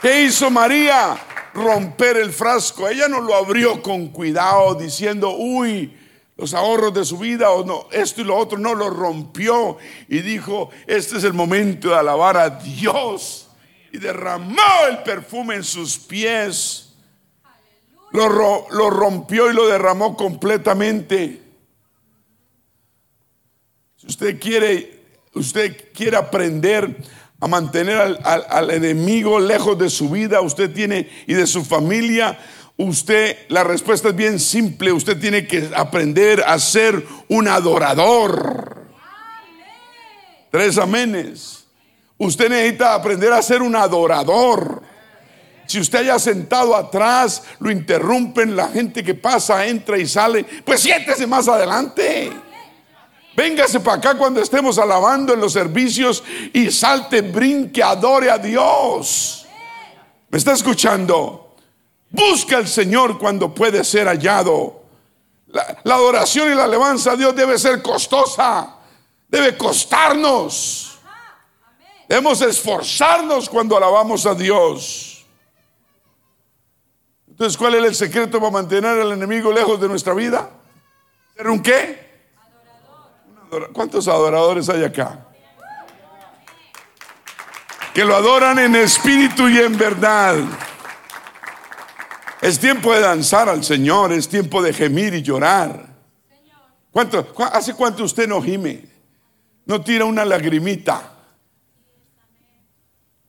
¿Qué hizo María? Romper el frasco. Ella no lo abrió con cuidado diciendo, uy, los ahorros de su vida o no, esto y lo otro, no lo rompió y dijo, este es el momento de alabar a Dios. Y derramó el perfume en sus pies. Lo, lo rompió y lo derramó completamente. Si usted quiere, usted quiere aprender a mantener al, enemigo lejos de su vida, usted tiene y de su familia, usted, la respuesta es bien simple, usted tiene que aprender a ser un adorador. Tres amenes. Usted necesita aprender a ser un adorador. Si usted haya sentado atrás, lo interrumpen, la gente que pasa, entra y sale, pues siéntese más adelante. Véngase para acá cuando estemos alabando en los servicios y salte, brinque, adore a Dios. ¿Me está escuchando? Busca al Señor cuando puede ser hallado. La, adoración y la alabanza a Dios debe ser costosa. Debe costarnos. Debemos esforzarnos cuando alabamos a Dios. Entonces, ¿cuál es el secreto para mantener al enemigo lejos de nuestra vida? ¿Ser un qué? ¿Cuántos adoradores hay acá? Que lo adoran en espíritu y en verdad. Es tiempo de danzar al Señor, es tiempo de gemir y llorar. ¿Cuánto, ¿Hace cuánto usted no gime? No tira una lagrimita.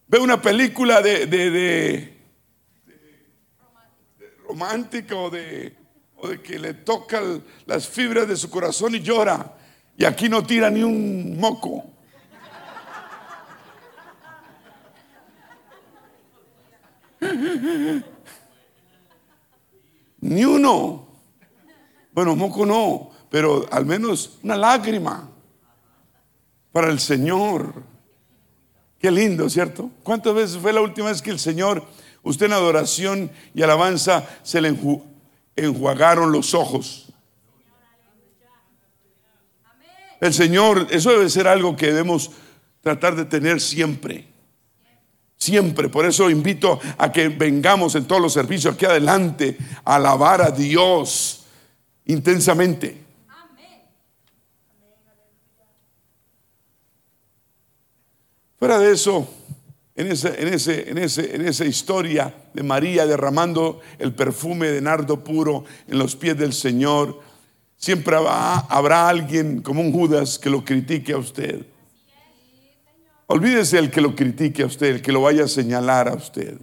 Ve una película de, romántica o de, o de que le toca las fibras de su corazón y llora. Y aquí no tira ni un moco. Ni uno. Bueno, moco no, pero al menos una lágrima para el Señor. Qué lindo, ¿cierto? ¿Cuántas veces fue la última vez que el Señor, usted en adoración y alabanza, se le enjuagaron los ojos? El Señor, eso debe ser algo que debemos tratar de tener siempre. Siempre. Por eso invito a que vengamos en todos los servicios aquí adelante a alabar a Dios intensamente. Fuera de eso, en, ese, en, ese, en, ese, en esa historia de María derramando el perfume de nardo puro en los pies del Señor, siempre habrá, alguien como un Judas que lo critique a usted. Olvídese el que lo critique a usted, el que lo vaya a señalar a usted.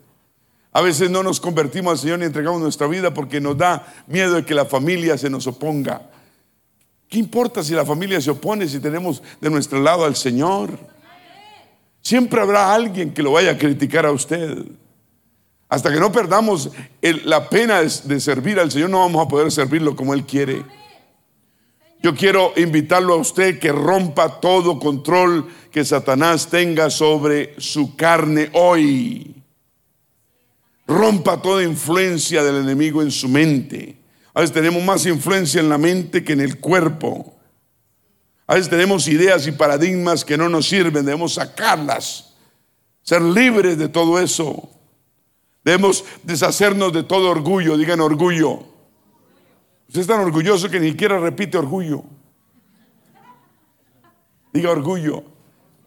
A veces no nos convertimos al Señor ni entregamos nuestra vida porque nos da miedo de que la familia se nos oponga. ¿Qué importa si la familia se opone si tenemos de nuestro lado al Señor? Siempre habrá alguien que lo vaya a criticar a usted. Hasta que no perdamos la pena de servir al Señor, no vamos a poder servirlo como Él quiere. Yo quiero invitarlo a usted que rompa todo control que Satanás tenga sobre su carne hoy. Rompa toda influencia del enemigo en su mente. A veces tenemos más influencia en la mente que en el cuerpo. A veces tenemos ideas y paradigmas que no nos sirven, debemos sacarlas, ser libres de todo eso. Debemos deshacernos de todo orgullo, digan orgullo. Usted es tan orgulloso que ni siquiera repite orgullo. Diga orgullo.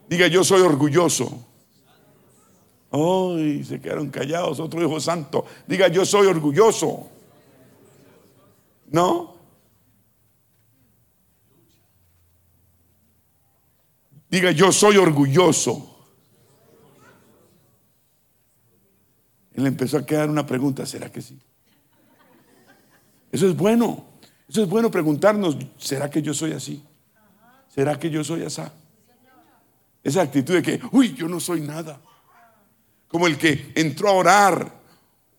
Diga yo soy orgulloso. Ay, se quedaron callados. Otro hijo santo. Diga yo soy orgulloso. ¿No? Diga, yo soy orgulloso. Él empezó a quedar una pregunta, ¿será que sí? Eso es bueno. Eso es bueno preguntarnos, ¿será que yo soy así? ¿Será que yo soy así? Esa actitud de que, uy, yo no soy nada. Como el que entró a orar,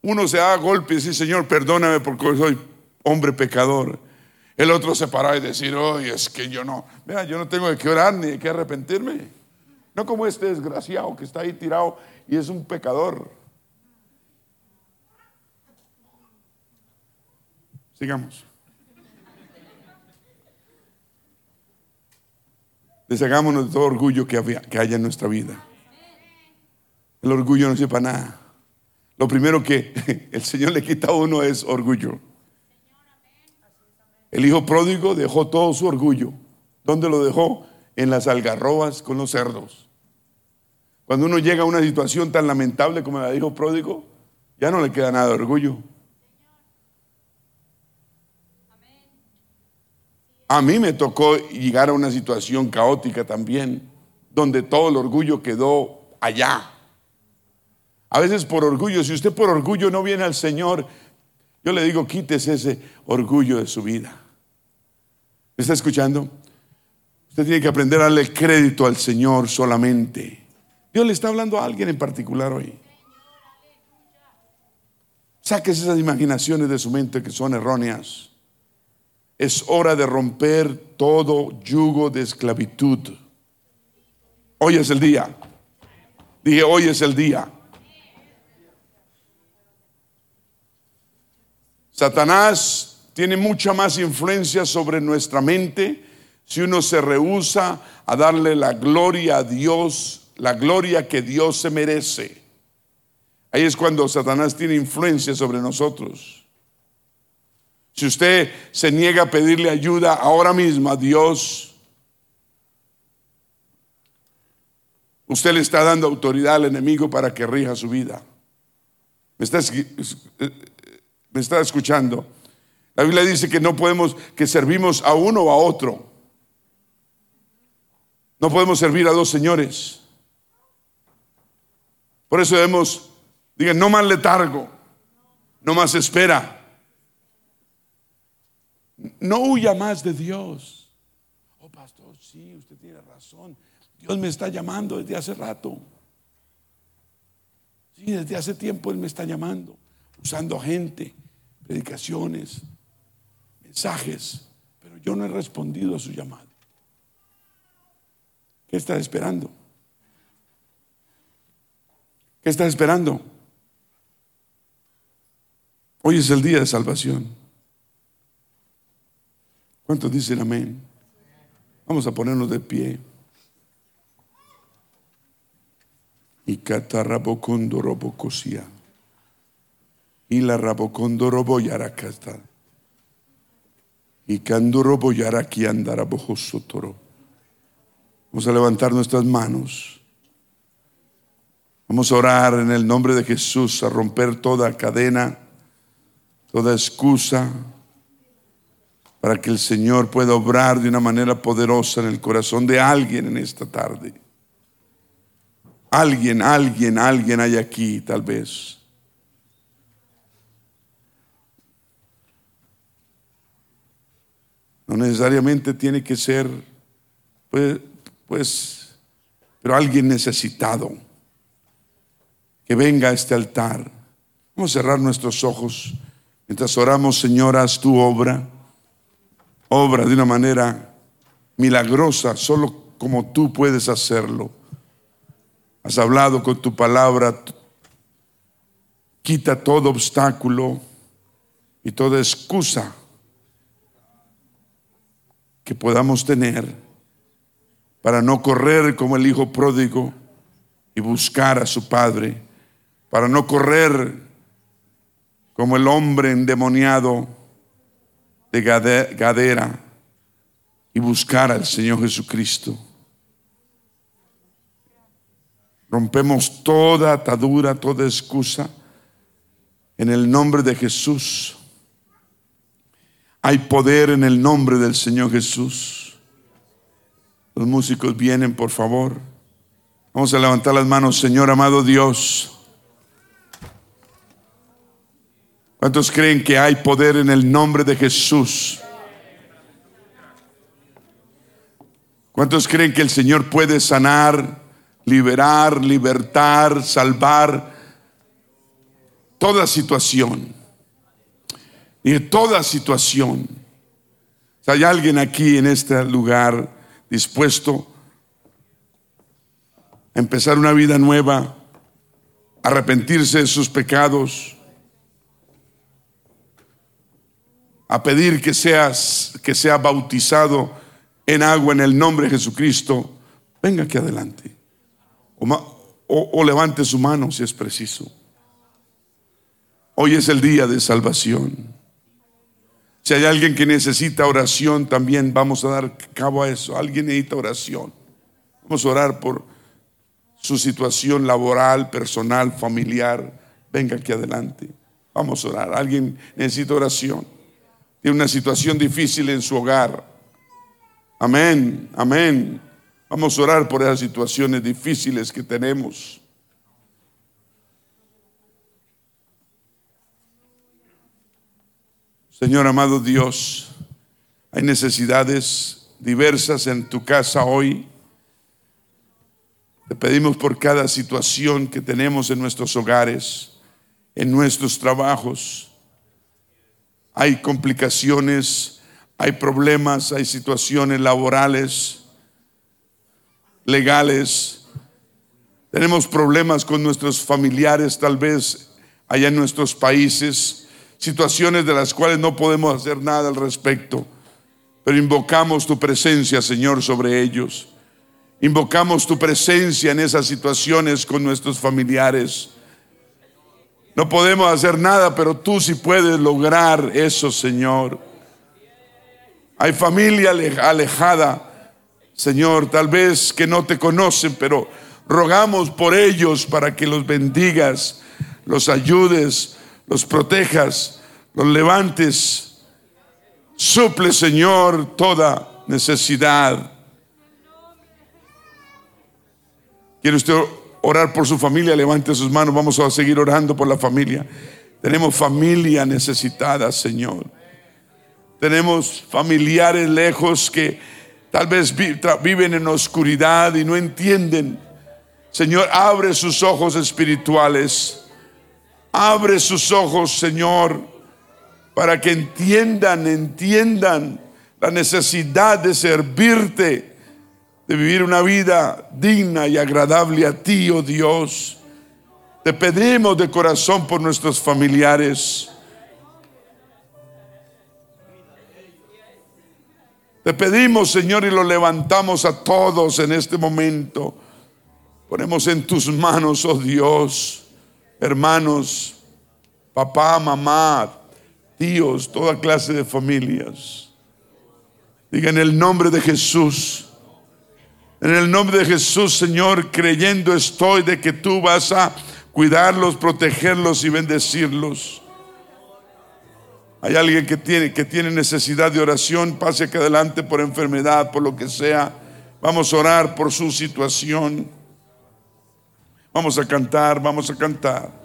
uno se da golpe y dice, Señor, perdóname porque soy hombre pecador. El otro se paraba y decir, oye, es que yo no, vea, yo no tengo de qué orar ni de qué arrepentirme. No como este desgraciado que está ahí tirado y es un pecador. Sigamos. Deshagámonos de todo orgullo que, había, que haya en nuestra vida. El orgullo no sirve para nada. Lo primero que el Señor le quita a uno es orgullo. El hijo pródigo dejó todo su orgullo. ¿Dónde lo dejó? En las algarrobas con los cerdos. Cuando uno llega a una situación tan lamentable como la del hijo pródigo, ya no le queda nada de orgullo. A mí me tocó llegar a una situación caótica también, donde todo el orgullo quedó allá. A veces por orgullo, si usted por orgullo no viene al Señor, yo le digo, quítese ese orgullo de su vida. ¿Me está escuchando? Usted tiene que aprender a darle crédito al Señor solamente. Dios le está hablando a alguien en particular hoy. Sáquese esas imaginaciones de su mente que son erróneas. Es hora de romper todo yugo de esclavitud. Hoy es el día. Dije, hoy es el día. Satanás tiene mucha más influencia sobre nuestra mente si uno se rehúsa a darle la gloria a Dios, la gloria que Dios se merece. Ahí es cuando Satanás tiene influencia sobre nosotros. Si usted se niega a pedirle ayuda ahora mismo a Dios, usted le está dando autoridad al enemigo para que rija su vida. ¿Me está me está escuchando. La Biblia dice que no podemos, que servimos a uno o a otro. No podemos servir a dos señores. Por eso debemos, digan, no más letargo, no más espera. No huya más de Dios. Oh, pastor, sí, usted tiene razón. Dios me está llamando desde hace rato. Sí, desde hace tiempo Él me está llamando, usando gente predicaciones, mensajes, pero yo no he respondido a su llamado. ¿Qué está esperando? ¿Qué está esperando? Hoy es el día de salvación. ¿Cuántos dicen amén? Vamos a ponernos de pie. Y catarrabocondo robocosía. Y la rabocondoro boyaracasta. Y canduro boyaraki toro. Vamos a levantar nuestras manos. Vamos a orar en el nombre de Jesús, a romper toda cadena, toda excusa, para que el Señor pueda obrar de una manera poderosa en el corazón de alguien en esta tarde. Alguien, alguien, alguien hay aquí, tal vez. No necesariamente tiene que ser, pues, pues, pero alguien necesitado que venga a este altar. Vamos a cerrar nuestros ojos mientras oramos, Señor, haz tu obra, obra de una manera milagrosa, solo como tú puedes hacerlo. Has hablado con tu palabra, quita todo obstáculo y toda excusa que podamos tener para no correr como el hijo pródigo y buscar a su padre para no correr como el hombre endemoniado de Gadera y buscar al Señor Jesucristo. Rompemos toda atadura, toda excusa en el nombre de Jesús. Hay poder en el nombre del Señor Jesús. Los músicos vienen, por favor. Vamos a levantar las manos, Señor amado Dios. ¿Cuántos creen que hay poder en el nombre de Jesús? ¿Cuántos creen que el Señor puede sanar, liberar, libertar, salvar toda situación? Y de toda situación. hay alguien aquí en este lugar dispuesto a empezar una vida nueva, arrepentirse de sus pecados a pedir que seas que sea bautizado en agua en el nombre de Jesucristo, venga aquí adelante. O, o levante su mano si es preciso. Hoy es el día de salvación. Si hay alguien que necesita oración, también vamos a dar cabo a eso. Alguien necesita oración. Vamos a orar por su situación laboral, personal, familiar. Venga aquí adelante. Vamos a orar. Alguien necesita oración tiene una situación difícil en su hogar. Amén, amén. Vamos a orar por esas situaciones difíciles que tenemos. Señor amado Dios, hay necesidades diversas en tu casa hoy. Te pedimos por cada situación que tenemos en nuestros hogares, en nuestros trabajos hay complicaciones, hay problemas, hay situaciones laborales, legales. Tenemos problemas con nuestros familiares tal vez allá en nuestros países, situaciones de las cuales no podemos hacer nada al respecto, pero invocamos tu presencia, Señor, sobre ellos. Invocamos tu presencia en esas situaciones con nuestros familiares. No podemos hacer nada, pero tú sí puedes lograr eso, Señor. Hay familia alejada, Señor, tal vez que no te conocen, pero rogamos por ellos para que los bendigas, los ayudes, los protejas, los levantes. Suple, Señor, toda necesidad. ¿Quiere usted orar por su familia, levante sus manos, vamos a seguir orando por la familia. Tenemos familia necesitada, Señor. Tenemos familiares lejos que tal vez viven en oscuridad y no entienden. Señor, abre sus ojos espirituales. Abre sus ojos, Señor, para que entiendan, entiendan la necesidad de servirte de vivir una vida digna y agradable a ti, oh Dios. Te pedimos de corazón por nuestros familiares. Te pedimos, Señor, y lo levantamos a todos en este momento. Ponemos en tus manos, oh Dios, hermanos, papá, mamá, tíos, toda clase de familias. Diga en el nombre de Jesús En el nombre de Jesús, Señor, creyendo estoy de que tú vas a cuidarlos, protegerlos y bendecirlos. Hay alguien que tiene, que tiene necesidad de oración, pase aquí adelante por enfermedad, por lo que sea. Vamos a orar por su situación. Vamos a cantar, vamos a cantar.